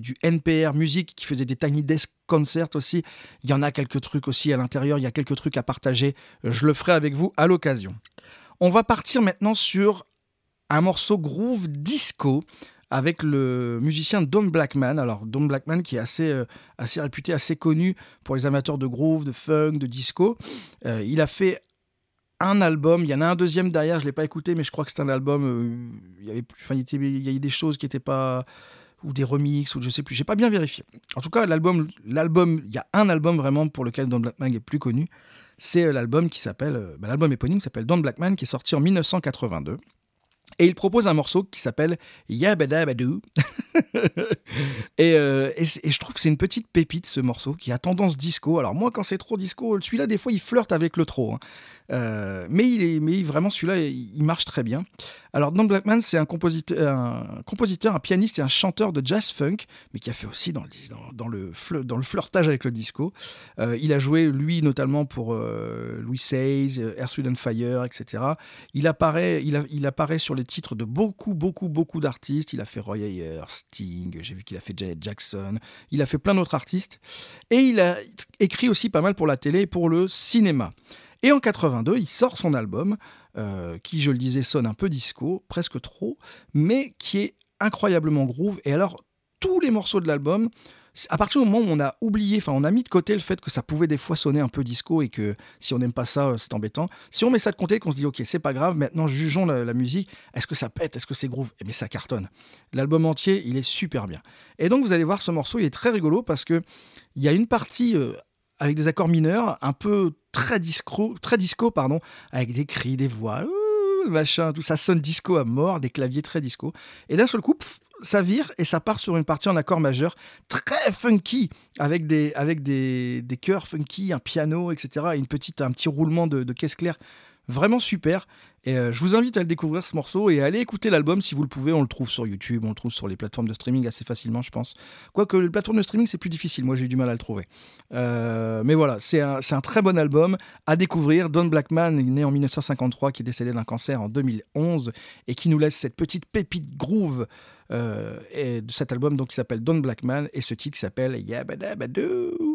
S1: du NPR Music qui faisait des Tiny Desk Concerts aussi. Il y en a quelques trucs aussi à l'intérieur. Il y a quelques trucs à partager. Je le ferai avec vous à l'occasion. On va partir maintenant sur un morceau groove disco avec le musicien Don Blackman. Alors Don Blackman qui est assez, euh, assez réputé, assez connu pour les amateurs de groove, de funk, de disco. Euh, il a fait un album, il y en a un deuxième derrière, je ne l'ai pas écouté, mais je crois que c'est un album, euh, il y avait enfin, il, y a eu des choses qui n'étaient pas ou des remixes ou je sais plus, j'ai pas bien vérifié. En tout cas, l'album, l'album, il y a un album vraiment pour lequel Don Blackman est plus connu, c'est l'album qui s'appelle, bah, l'album éponyme s'appelle Don Blackman, qui est sorti en 1982. Et il propose un morceau qui s'appelle Yabadabadoo. et, euh, et, je trouve que c'est une petite pépite ce morceau qui a tendance disco. Alors moi quand c'est trop disco, celui-là des fois il flirte avec le trop. hein. Euh, mais il est, mais vraiment celui-là il, marche très bien. Alors Don Blackman c'est un compositeur, un compositeur, un pianiste et un chanteur de jazz funk, mais qui a fait aussi dans, le- dans, le, dans le flirtage avec le disco. Euh, il a joué lui notamment pour Louis Earth, Wind and Fire, etc. Il apparaît, il apparaît sur les titres de beaucoup, beaucoup, beaucoup d'artistes. Il a fait Roy Ayers, Sting, j'ai vu qu'il a fait Janet Jackson, il a fait plein d'autres artistes. Et il a écrit aussi pas mal pour la télé et pour le cinéma. Et en 82, il sort son album, euh, qui, je le disais, sonne un peu disco, presque trop, mais qui est incroyablement groove. Et alors, tous les morceaux de l'album, à partir du moment où on a oublié, enfin on a mis de côté le fait que ça pouvait des fois sonner un peu disco et que si on n'aime pas ça, euh, c'est embêtant. Si on met ça de côté, qu'on se dit ok c'est pas grave, maintenant jugeons la, musique, est-ce que ça pète, est-ce que c'est groove? Eh bien ça cartonne. L'album entier, il est super bien. Et donc vous allez voir ce morceau, il est très rigolo parce que il y a une partie euh, avec des accords mineurs, un peu très disco, très disco pardon, avec des cris, des voix, machin, tout ça sonne disco à mort, des claviers très disco. Et d'un seul coup, ça vire et ça part sur une partie en accord majeur très funky avec des avec des, des chœurs funky, un piano, etc. Et une petite un petit roulement de, caisse claire vraiment super. Et euh, je vous invite à le découvrir ce morceau et à aller écouter l'album si vous le pouvez. On le trouve sur YouTube, on le trouve sur les plateformes de streaming assez facilement, je pense. Quoique les plateformes de streaming c'est plus difficile. Moi j'ai eu du mal à le trouver. Euh, mais voilà, c'est un, un très bon album à découvrir. Don Blackman, né en 1953, qui est décédé d'un cancer en 2011 et qui nous laisse cette petite pépite groove et de cet album donc, qui s'appelle Don Blackman et ce titre qui s'appelle Yabadabadoo.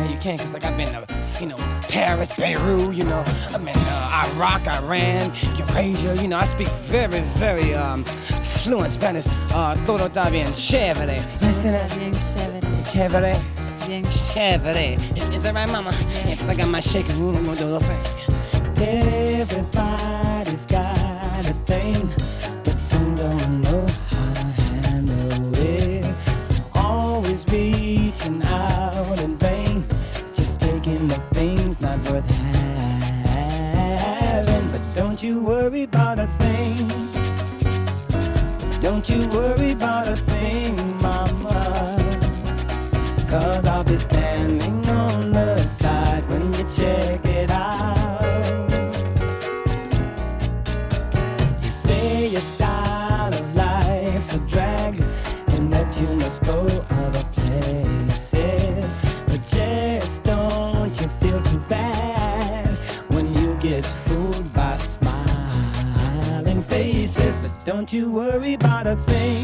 S11: How you can, cause like I've been to, you know, Paris, Beirut, you know, I've been uh, Iraq, Iran, Eurasia, you know, I speak very, very um, fluent Spanish. Uh, todo está bien chévere.
S12: Bien chévere.
S11: Chévere.
S12: Bien
S11: Chévere. Is, is that right, mama? Yeah, cause I got my shaking room, I'm gonna do a little thing. Everybody's got a thing, don't you worry about a thing.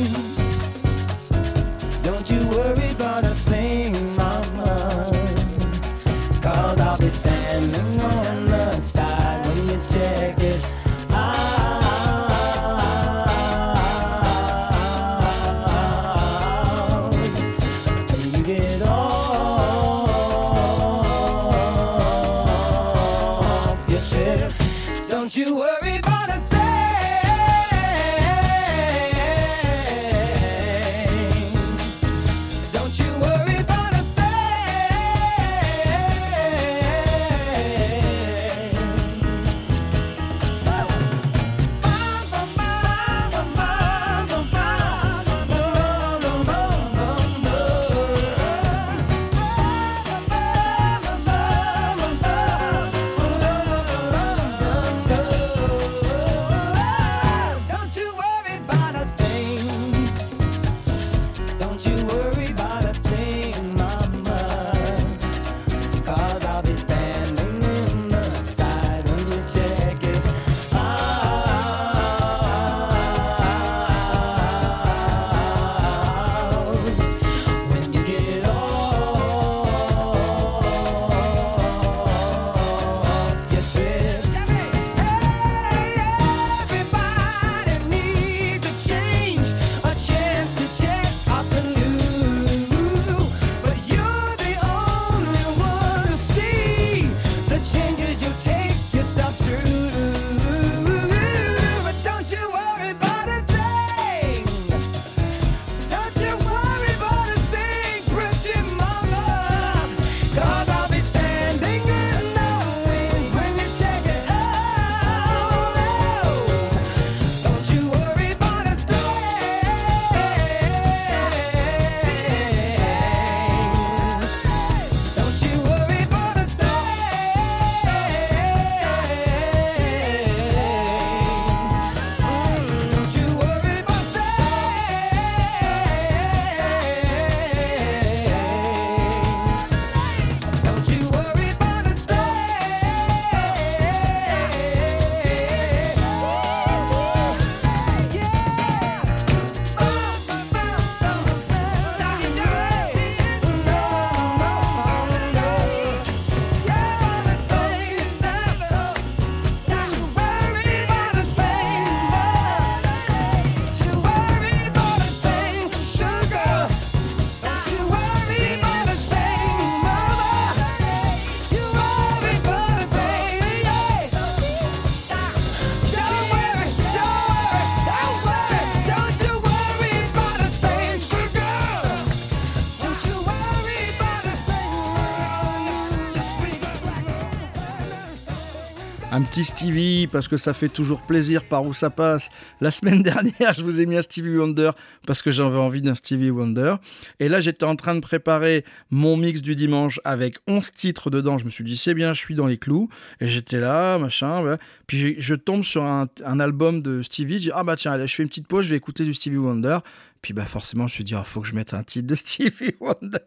S1: Stevie, parce que ça fait toujours plaisir par où ça passe. La semaine dernière, je vous ai mis un Stevie Wonder parce que j'avais envie d'un Stevie Wonder. Et là, j'étais en train de préparer mon mix du dimanche avec 11 titres dedans. Je me suis dit, c'est bien, je suis dans les clous. Et j'étais là, machin. Puis je tombe sur un, un album de Stevie. Je dis, ah bah tiens, allez, je fais une petite pause, je vais écouter du Stevie Wonder. Puis bah forcément, je me suis dit, il faut que je mette un titre de Stevie Wonder.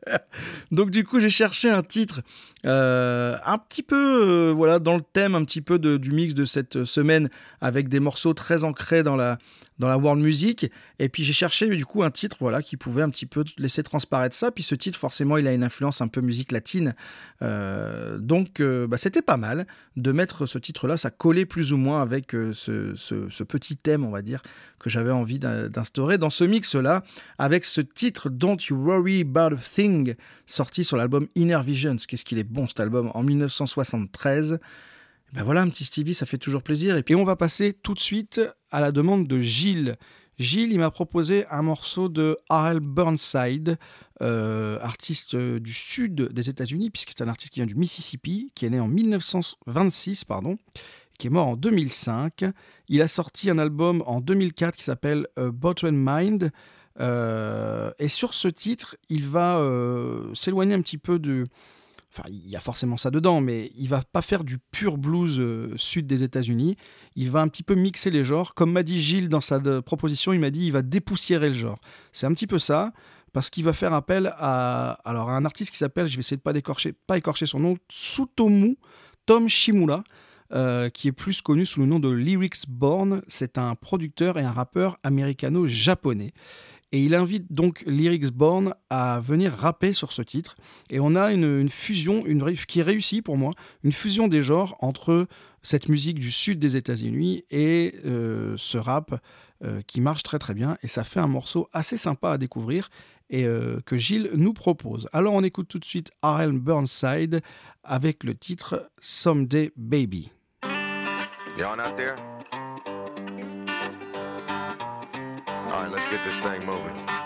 S1: Donc du coup, j'ai cherché un titre euh, un petit peu, euh, voilà, dans le thème un petit peu de- du mix de cette semaine, avec des morceaux très ancrés dans la dans la world music. Et puis j'ai cherché du coup un titre, voilà, qui pouvait un petit peu laisser transparaître ça. Puis ce titre, forcément, il a une influence un peu musique latine. Euh, donc, bah, c'était pas mal de mettre ce titre-là. Ça collait plus ou moins avec ce, ce- petit thème, on va dire, que j'avais envie d'in- d'instaurer dans ce avec ce titre Don't You Worry About a Thing, sorti sur l'album Inner Visions. Qu'est-ce qu'il est bon cet album en 1973. Ben voilà, un petit Stevie, ça fait toujours plaisir. Et puis on va passer tout de suite à la demande de Gilles. Gilles, il m'a proposé un morceau de R.L. Burnside, euh, artiste du sud des États-Unis, puisque c'est un artiste qui vient du Mississippi, qui est né en 1926, pardon, qui est mort en 2005. Il a sorti un album en 2004 qui s'appelle Bottom Mind. Euh, et sur ce titre, il va euh, s'éloigner un petit peu de. Enfin, il y a forcément ça dedans, mais il va pas faire du pur blues euh, sud des États-Unis. Il va un petit peu mixer les genres. Comme m'a dit Gilles dans sa proposition, il m'a dit il va dépoussiérer le genre. C'est un petit peu ça, parce qu'il va faire appel à, alors, à un artiste qui s'appelle, je vais essayer de pas décorcher, pas écorcher son nom, Tsutomu Tom Shimura. qui est plus connu sous le nom de Lyrics Born. C'est un producteur et un rappeur américano-japonais. Et il invite donc Lyrics Born à venir rapper sur ce titre. Et on a une, fusion, une, qui est réussie pour moi, une fusion des genres entre cette musique du sud des États-Unis et euh, ce rap euh, qui marche très très bien. Et ça fait un morceau assez sympa à découvrir et euh, que Gilles nous propose. Alors on écoute tout de suite R.L. Burnside avec le titre Someday Baby.
S12: All right, let's get this thing moving.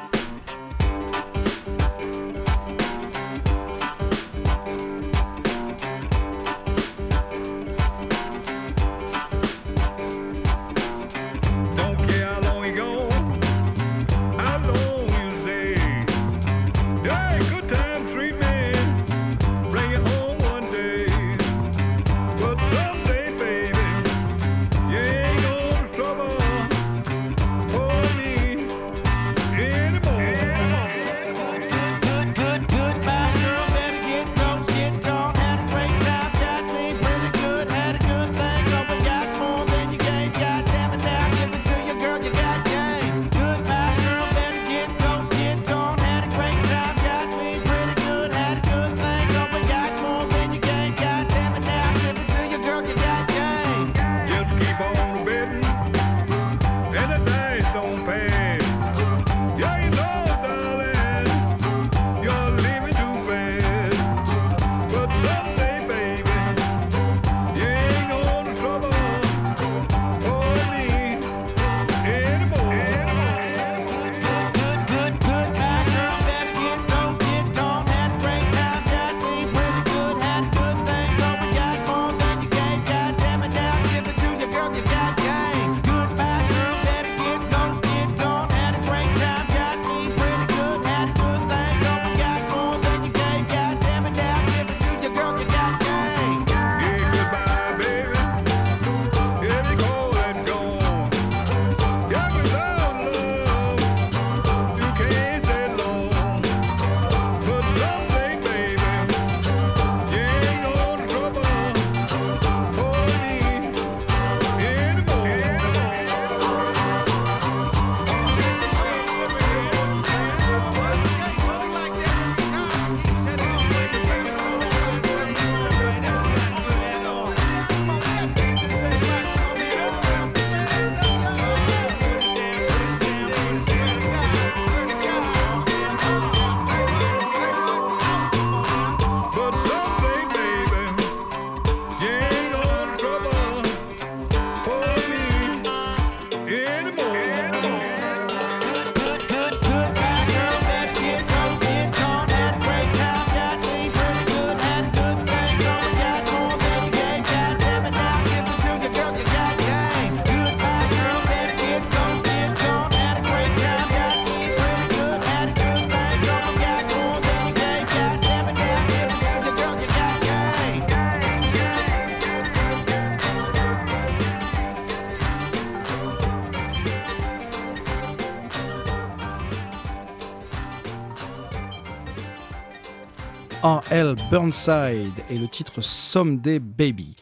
S1: R.L. Burnside et le titre Someday Baby.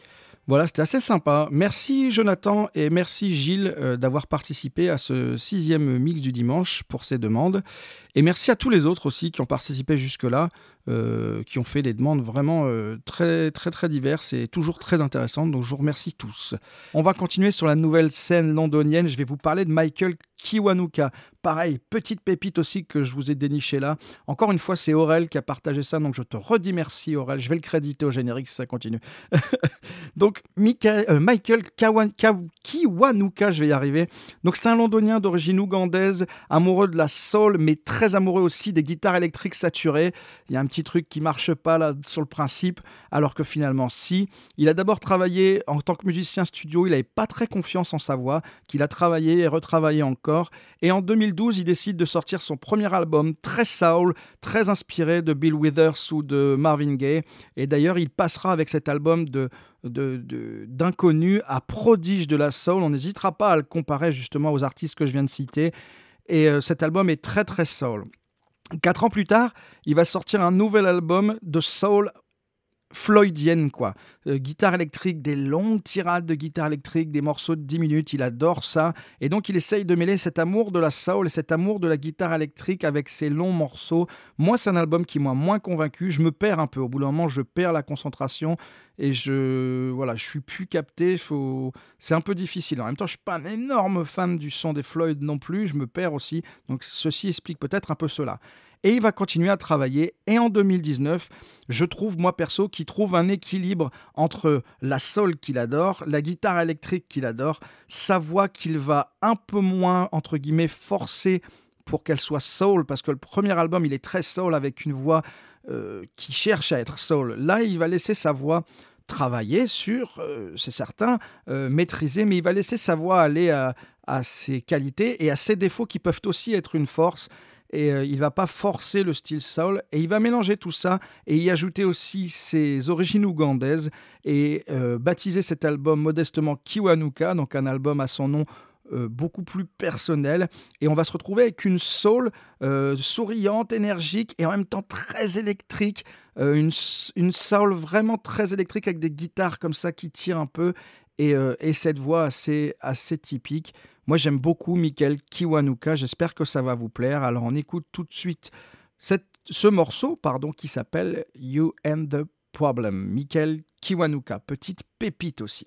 S1: Voilà, c'était assez sympa. Merci Jonathan et merci Gilles euh, d'avoir participé à ce sixième mix du dimanche pour ces demandes. Et merci à tous les autres aussi qui ont participé jusque-là, euh, qui ont fait des demandes vraiment euh, très très très diverses et toujours très intéressantes. Donc je vous remercie tous. On va continuer sur la nouvelle scène londonienne. Je vais vous parler de Michael Kiwanuka. Pareil, petite pépite aussi que je vous ai déniché là. Encore une fois, c'est Aurel qui a partagé ça, donc je te redis merci Aurel. Je vais le créditer au générique si ça continue. donc Michael, euh, Michael Ka- Kiwanuka, je vais y arriver. Donc c'est un londonien d'origine ougandaise, amoureux de la soul, mais très amoureux aussi des guitares électriques saturées. Il y a un petit truc qui marche pas là sur le principe, alors que finalement si. Il a d'abord travaillé en tant que musicien studio, il n'avait pas très confiance en sa voix, qu'il a travaillé et retravaillé encore. Et en 2012, il décide de sortir son premier album, très soul, très inspiré de Bill Withers ou de Marvin Gaye. Et d'ailleurs, il passera avec cet album de d'inconnu à prodige de la soul. On n'hésitera pas à le comparer justement aux artistes que je viens de citer. Et euh, cet album est très très soul. Quatre ans plus tard, il va sortir un nouvel album de soul floydienne, quoi. Euh, guitare électrique, des longues tirades de guitare électrique, des morceaux de 10 minutes, il adore ça. Et donc il essaye de mêler cet amour de la soul et cet amour de la guitare électrique avec ces longs morceaux. Moi, c'est un album qui m'a moins convaincu. Je me perds un peu. Au bout d'un moment, je perds la concentration et je voilà, je suis plus capté. Faut... C'est un peu difficile. En même temps, je suis pas un énorme fan du son des Floyd non plus. Je me perds aussi. Donc ceci explique peut-être un peu cela. Et il va continuer à travailler. Et en 2019, je trouve, moi perso, qu'il trouve un équilibre entre la soul qu'il adore, la guitare électrique qu'il adore, sa voix qu'il va un peu moins, entre guillemets, forcer pour qu'elle soit soul, parce que le premier album, il est très soul avec une voix euh, qui cherche à être soul. Là, il va laisser sa voix travailler sur, euh, c'est certain, euh, maîtriser, mais il va laisser sa voix aller à, à ses qualités et à ses défauts qui peuvent aussi être une force et euh, il va pas forcer le style soul et il va mélanger tout ça et y ajouter aussi ses origines ougandaises et euh, baptiser cet album modestement Kiwanuka, donc un album à son nom euh, beaucoup plus personnel et on va se retrouver avec une soul souriante, énergique et en même temps très électrique, une, une soul vraiment très électrique avec des guitares comme ça qui tirent un peu et, et cette voix assez, assez typique. Moi, j'aime beaucoup Michael Kiwanuka. J'espère que ça va vous plaire. Alors, on écoute tout de suite ce morceau pardon, qui s'appelle You and the Problem. Michael Kiwanuka, petite pépite aussi.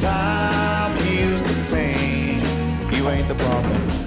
S13: Time heals the pain. You ain't the problem.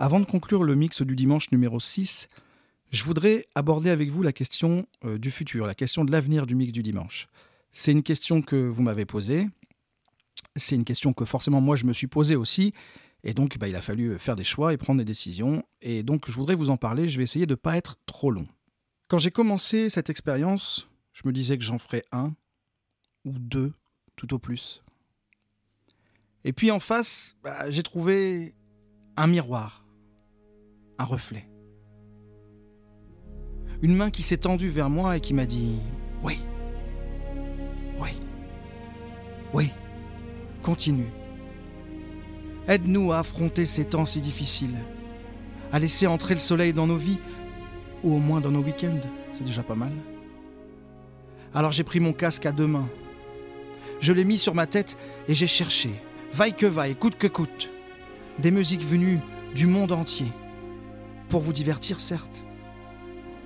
S1: Avant de conclure le mix du dimanche numéro 6, je voudrais aborder avec vous la question euh, du futur, la question de l'avenir du mix du dimanche. C'est une question que vous m'avez posée, c'est une question que forcément moi je me suis posée aussi, et donc bah, il a fallu faire des choix et prendre des décisions, et donc je voudrais vous en parler, je vais essayer de ne pas être trop long. Quand j'ai commencé cette expérience, je me disais que j'en ferais un ou deux, tout au plus. Et puis en face, bah, j'ai trouvé un miroir, un reflet. Une main qui s'est tendue vers moi et qui m'a dit Oui, oui, oui, continue. Aide-nous à affronter ces temps si difficiles, à laisser entrer le soleil dans nos vies, ou au moins dans nos week-ends, c'est déjà pas mal. Alors j'ai pris mon casque à deux mains. Je l'ai mis sur ma tête et j'ai cherché, vaille que vaille, coûte que coûte, des musiques venues du monde entier. Pour vous divertir, certes,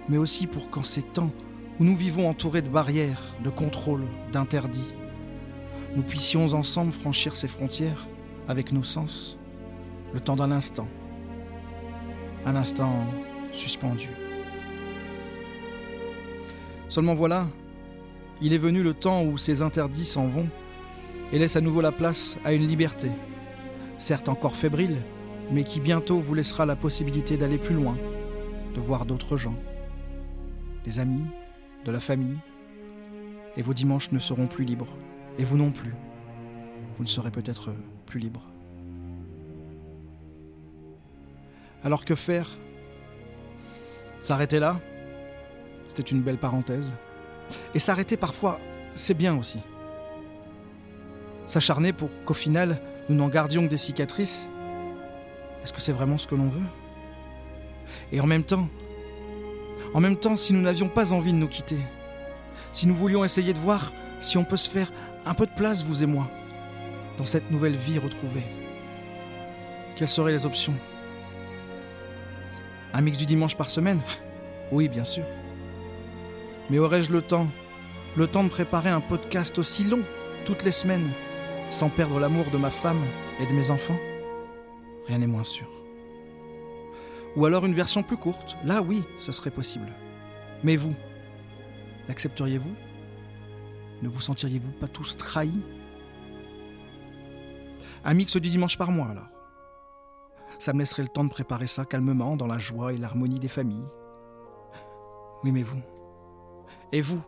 S1: mais aussi pour qu'en ces temps où nous vivons entourés de barrières, de contrôles, d'interdits, nous puissions ensemble franchir ces frontières avec nos sens, le temps d'un instant. Un instant suspendu. Seulement voilà, il est venu le temps où ces interdits s'en vont et laissent à nouveau la place à une liberté, certes encore fébrile, mais qui bientôt vous laissera la possibilité d'aller plus loin, de voir d'autres gens, des amis, de la famille, et vos dimanches ne seront plus libres, et vous non plus. Vous ne serez peut-être plus libre. Alors que faire? S'arrêter là? C'était une belle parenthèse. Et s'arrêter parfois, c'est bien aussi. S'acharner pour qu'au final, nous n'en gardions que des cicatrices, est-ce que c'est vraiment ce que l'on veut? Et en même temps, en même temps, si nous n'avions pas envie de nous quitter, si nous voulions essayer de voir si on peut se faire un peu de place, vous et moi, dans cette nouvelle vie retrouvée, quelles seraient les options? Un mix du dimanche par semaine? Oui, bien sûr. Mais aurais-je le temps Le temps de préparer un podcast aussi long, toutes les semaines, sans perdre l'amour de ma femme et de mes enfants? Rien n'est moins sûr. Ou alors une version plus courte, là oui, ce serait possible. Mais vous, l'accepteriez-vous? Ne vous sentiriez-vous pas tous trahis? Un mix du dimanche par mois alors. Ça me laisserait le temps de préparer ça calmement dans la joie et l'harmonie des familles. Oui, mais vous Et vous?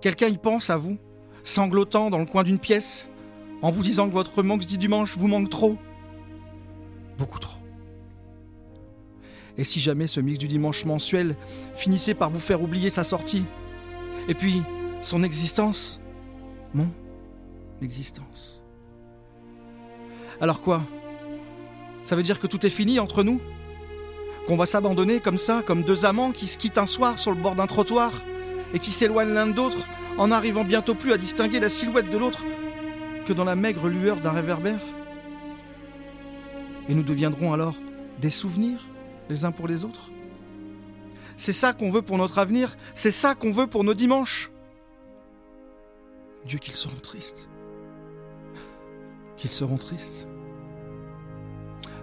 S1: Quelqu'un y pense à vous? Sanglotant dans le coin d'une pièce? En vous disant que votre manque du dimanche vous manque trop? Beaucoup trop. Et si jamais ce mix du dimanche mensuel finissait par vous faire oublier sa sortie Et puis, son existence Mon existence. Alors quoi? Ça veut dire que tout est fini entre nous? Qu'on va s'abandonner comme ça, comme deux amants qui se quittent un soir sur le bord d'un trottoir et qui s'éloignent l'un de l'autre en n'arrivant bientôt plus à distinguer la silhouette de l'autre que dans la maigre lueur d'un réverbère? Et nous deviendrons alors des souvenirs les uns pour les autres C'est ça qu'on veut pour notre avenir, c'est ça qu'on veut pour nos dimanches. Dieu qu'ils seront tristes. Qu'ils seront tristes.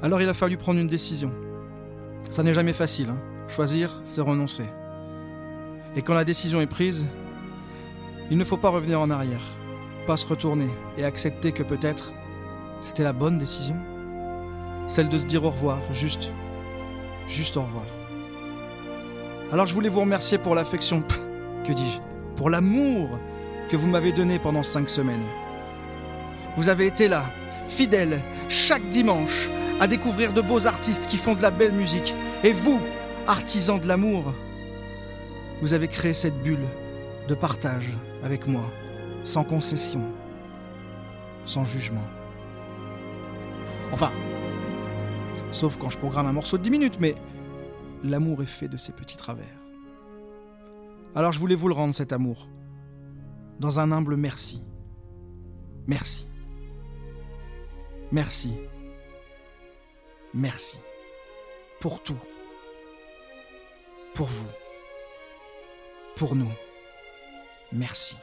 S1: Alors il a fallu prendre une décision. Ça n'est jamais facile. hein. Choisir, c'est renoncer. Et quand la décision est prise, il ne faut pas revenir en arrière, pas se retourner et accepter que peut-être c'était la bonne décision. Celle de se dire au revoir, juste, juste au revoir. Alors je voulais vous remercier pour l'affection, que dis-je, pour l'amour que vous m'avez donné pendant cinq semaines. Vous avez été là, fidèle, chaque dimanche, à découvrir de beaux artistes qui font de la belle musique. Et vous, artisans de l'amour, vous avez créé cette bulle de partage avec moi, sans concession, sans jugement. Enfin, sauf quand je programme un morceau de 10 minutes, mais l'amour est fait de ces petits travers. Alors je voulais vous le rendre, cet amour, dans un humble merci. Merci. Merci. Merci. Pour tout. Pour vous. Pour nous. Merci.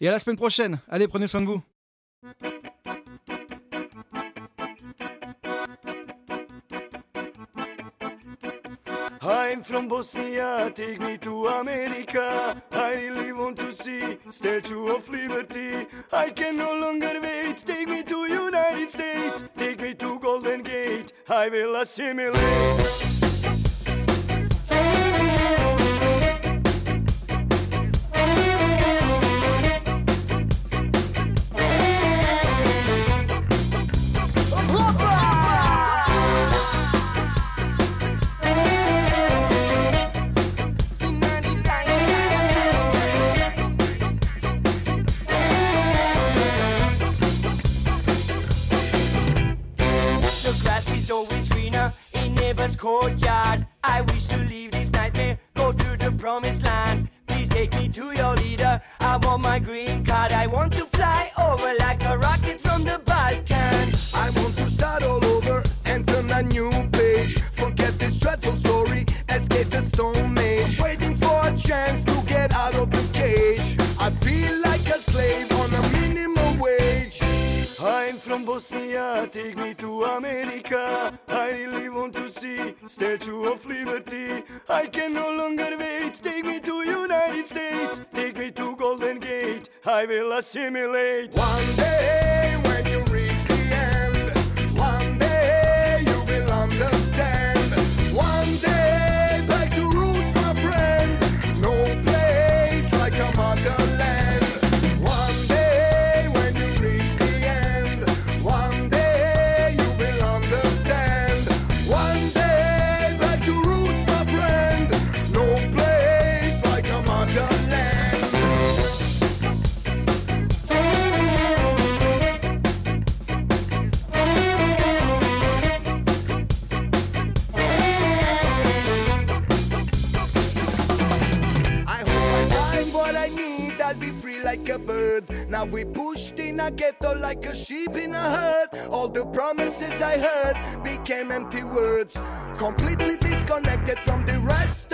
S1: Et à la semaine prochaine. Allez, prenez soin de vous.
S14: I'm from Bosnia, take me to America. I really want to see Statue of Liberty. I can no longer wait. Take me to United States. Take me to Golden Gate. I will assimilate.
S15: Courtyard. I wish to leave this nightmare, go to the promised land. Please take me to your leader. I want my green card. I want to fly over like a rocket from the Balkans.
S14: I want to start all over and turn a new page. Forget this dreadful story, escape the stone age. Waiting for a chance to get out of the cage. I feel like a slave from Bosnia, take me to America. I really want to see Statue of Liberty. I can no longer wait. Take me to United States. Take me to Golden Gate. I will assimilate. One day when you promises I heard became empty words. Completely disconnected from the rest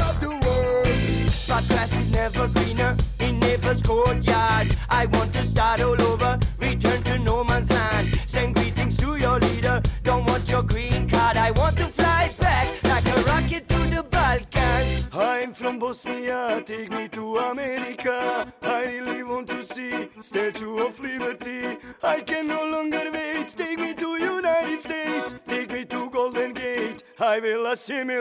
S1: всеми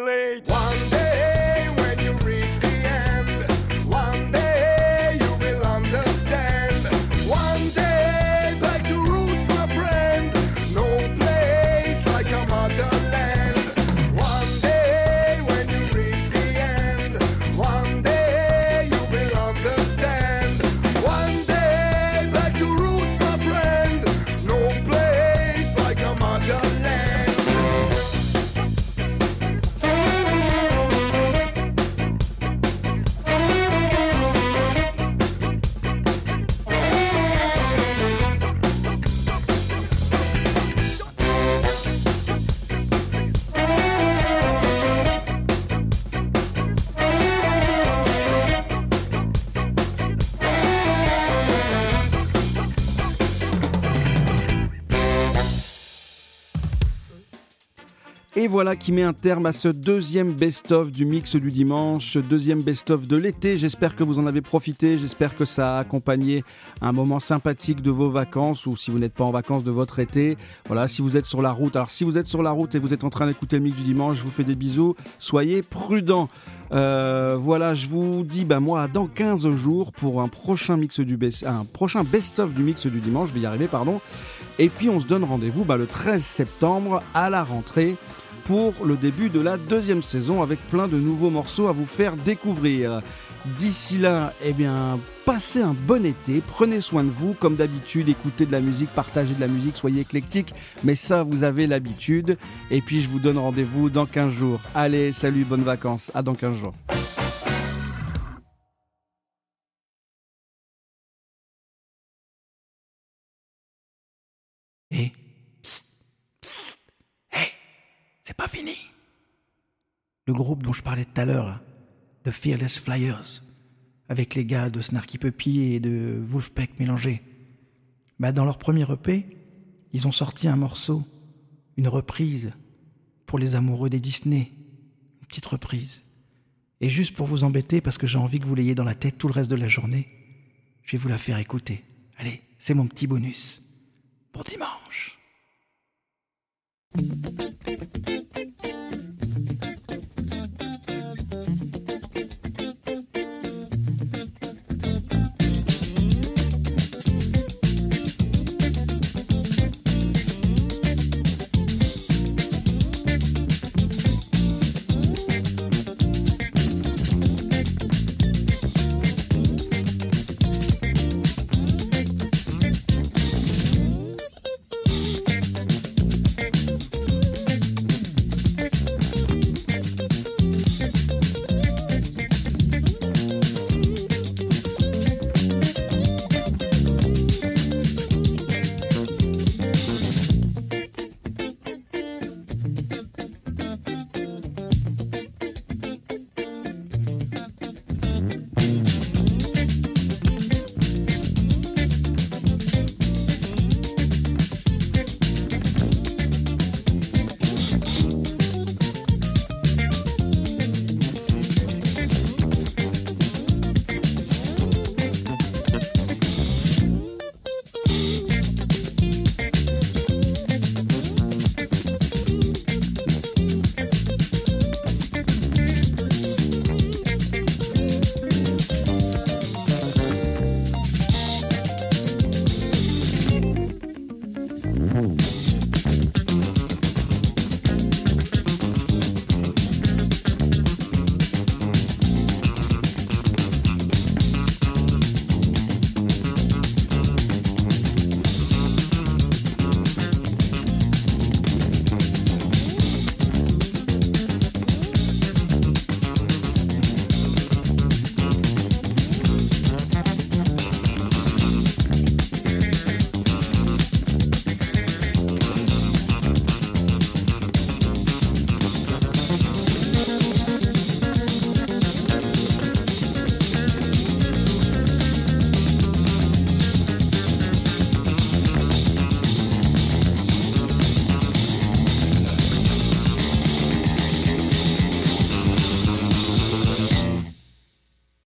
S1: voilà qui met un terme à ce deuxième best-of du mix du dimanche, deuxième best-of de l'été. J'espère que vous en avez profité, j'espère que ça a accompagné un moment sympathique de vos vacances ou si vous n'êtes pas en vacances de votre été. Voilà, si vous êtes sur la route. Alors si vous êtes sur la route et vous êtes en train d'écouter le mix du dimanche, je vous fais des bisous. Soyez prudents. Euh, voilà, je vous dis, bah moi, dans 15 jours pour un prochain best, best-of du mix du dimanche. Je vais y arriver, pardon. Et puis on se donne rendez-vous bah, le 13 septembre à la rentrée pour le début de la deuxième saison avec plein de nouveaux morceaux à vous faire découvrir. D'ici là, eh bien, passez un bon été, prenez soin de vous, comme d'habitude, écoutez de la musique, partagez de la musique, soyez éclectique, mais ça, vous avez l'habitude. Et puis, je vous donne rendez-vous dans 15 jours. Allez, salut, bonnes vacances, à dans 15 jours.
S16: Le groupe dont je parlais tout à l'heure, The Fearless Flyers, avec les gars de Snarky Puppy et de Wolfpack mélangés. Bah, dans leur premier EP, ils ont sorti un morceau, une reprise pour les amoureux des Disney, une petite reprise. Et juste pour vous embêter, parce que j'ai envie que vous l'ayez dans la tête tout le reste de la journée, je vais vous la faire écouter. Allez, c'est mon petit bonus pour dimanche.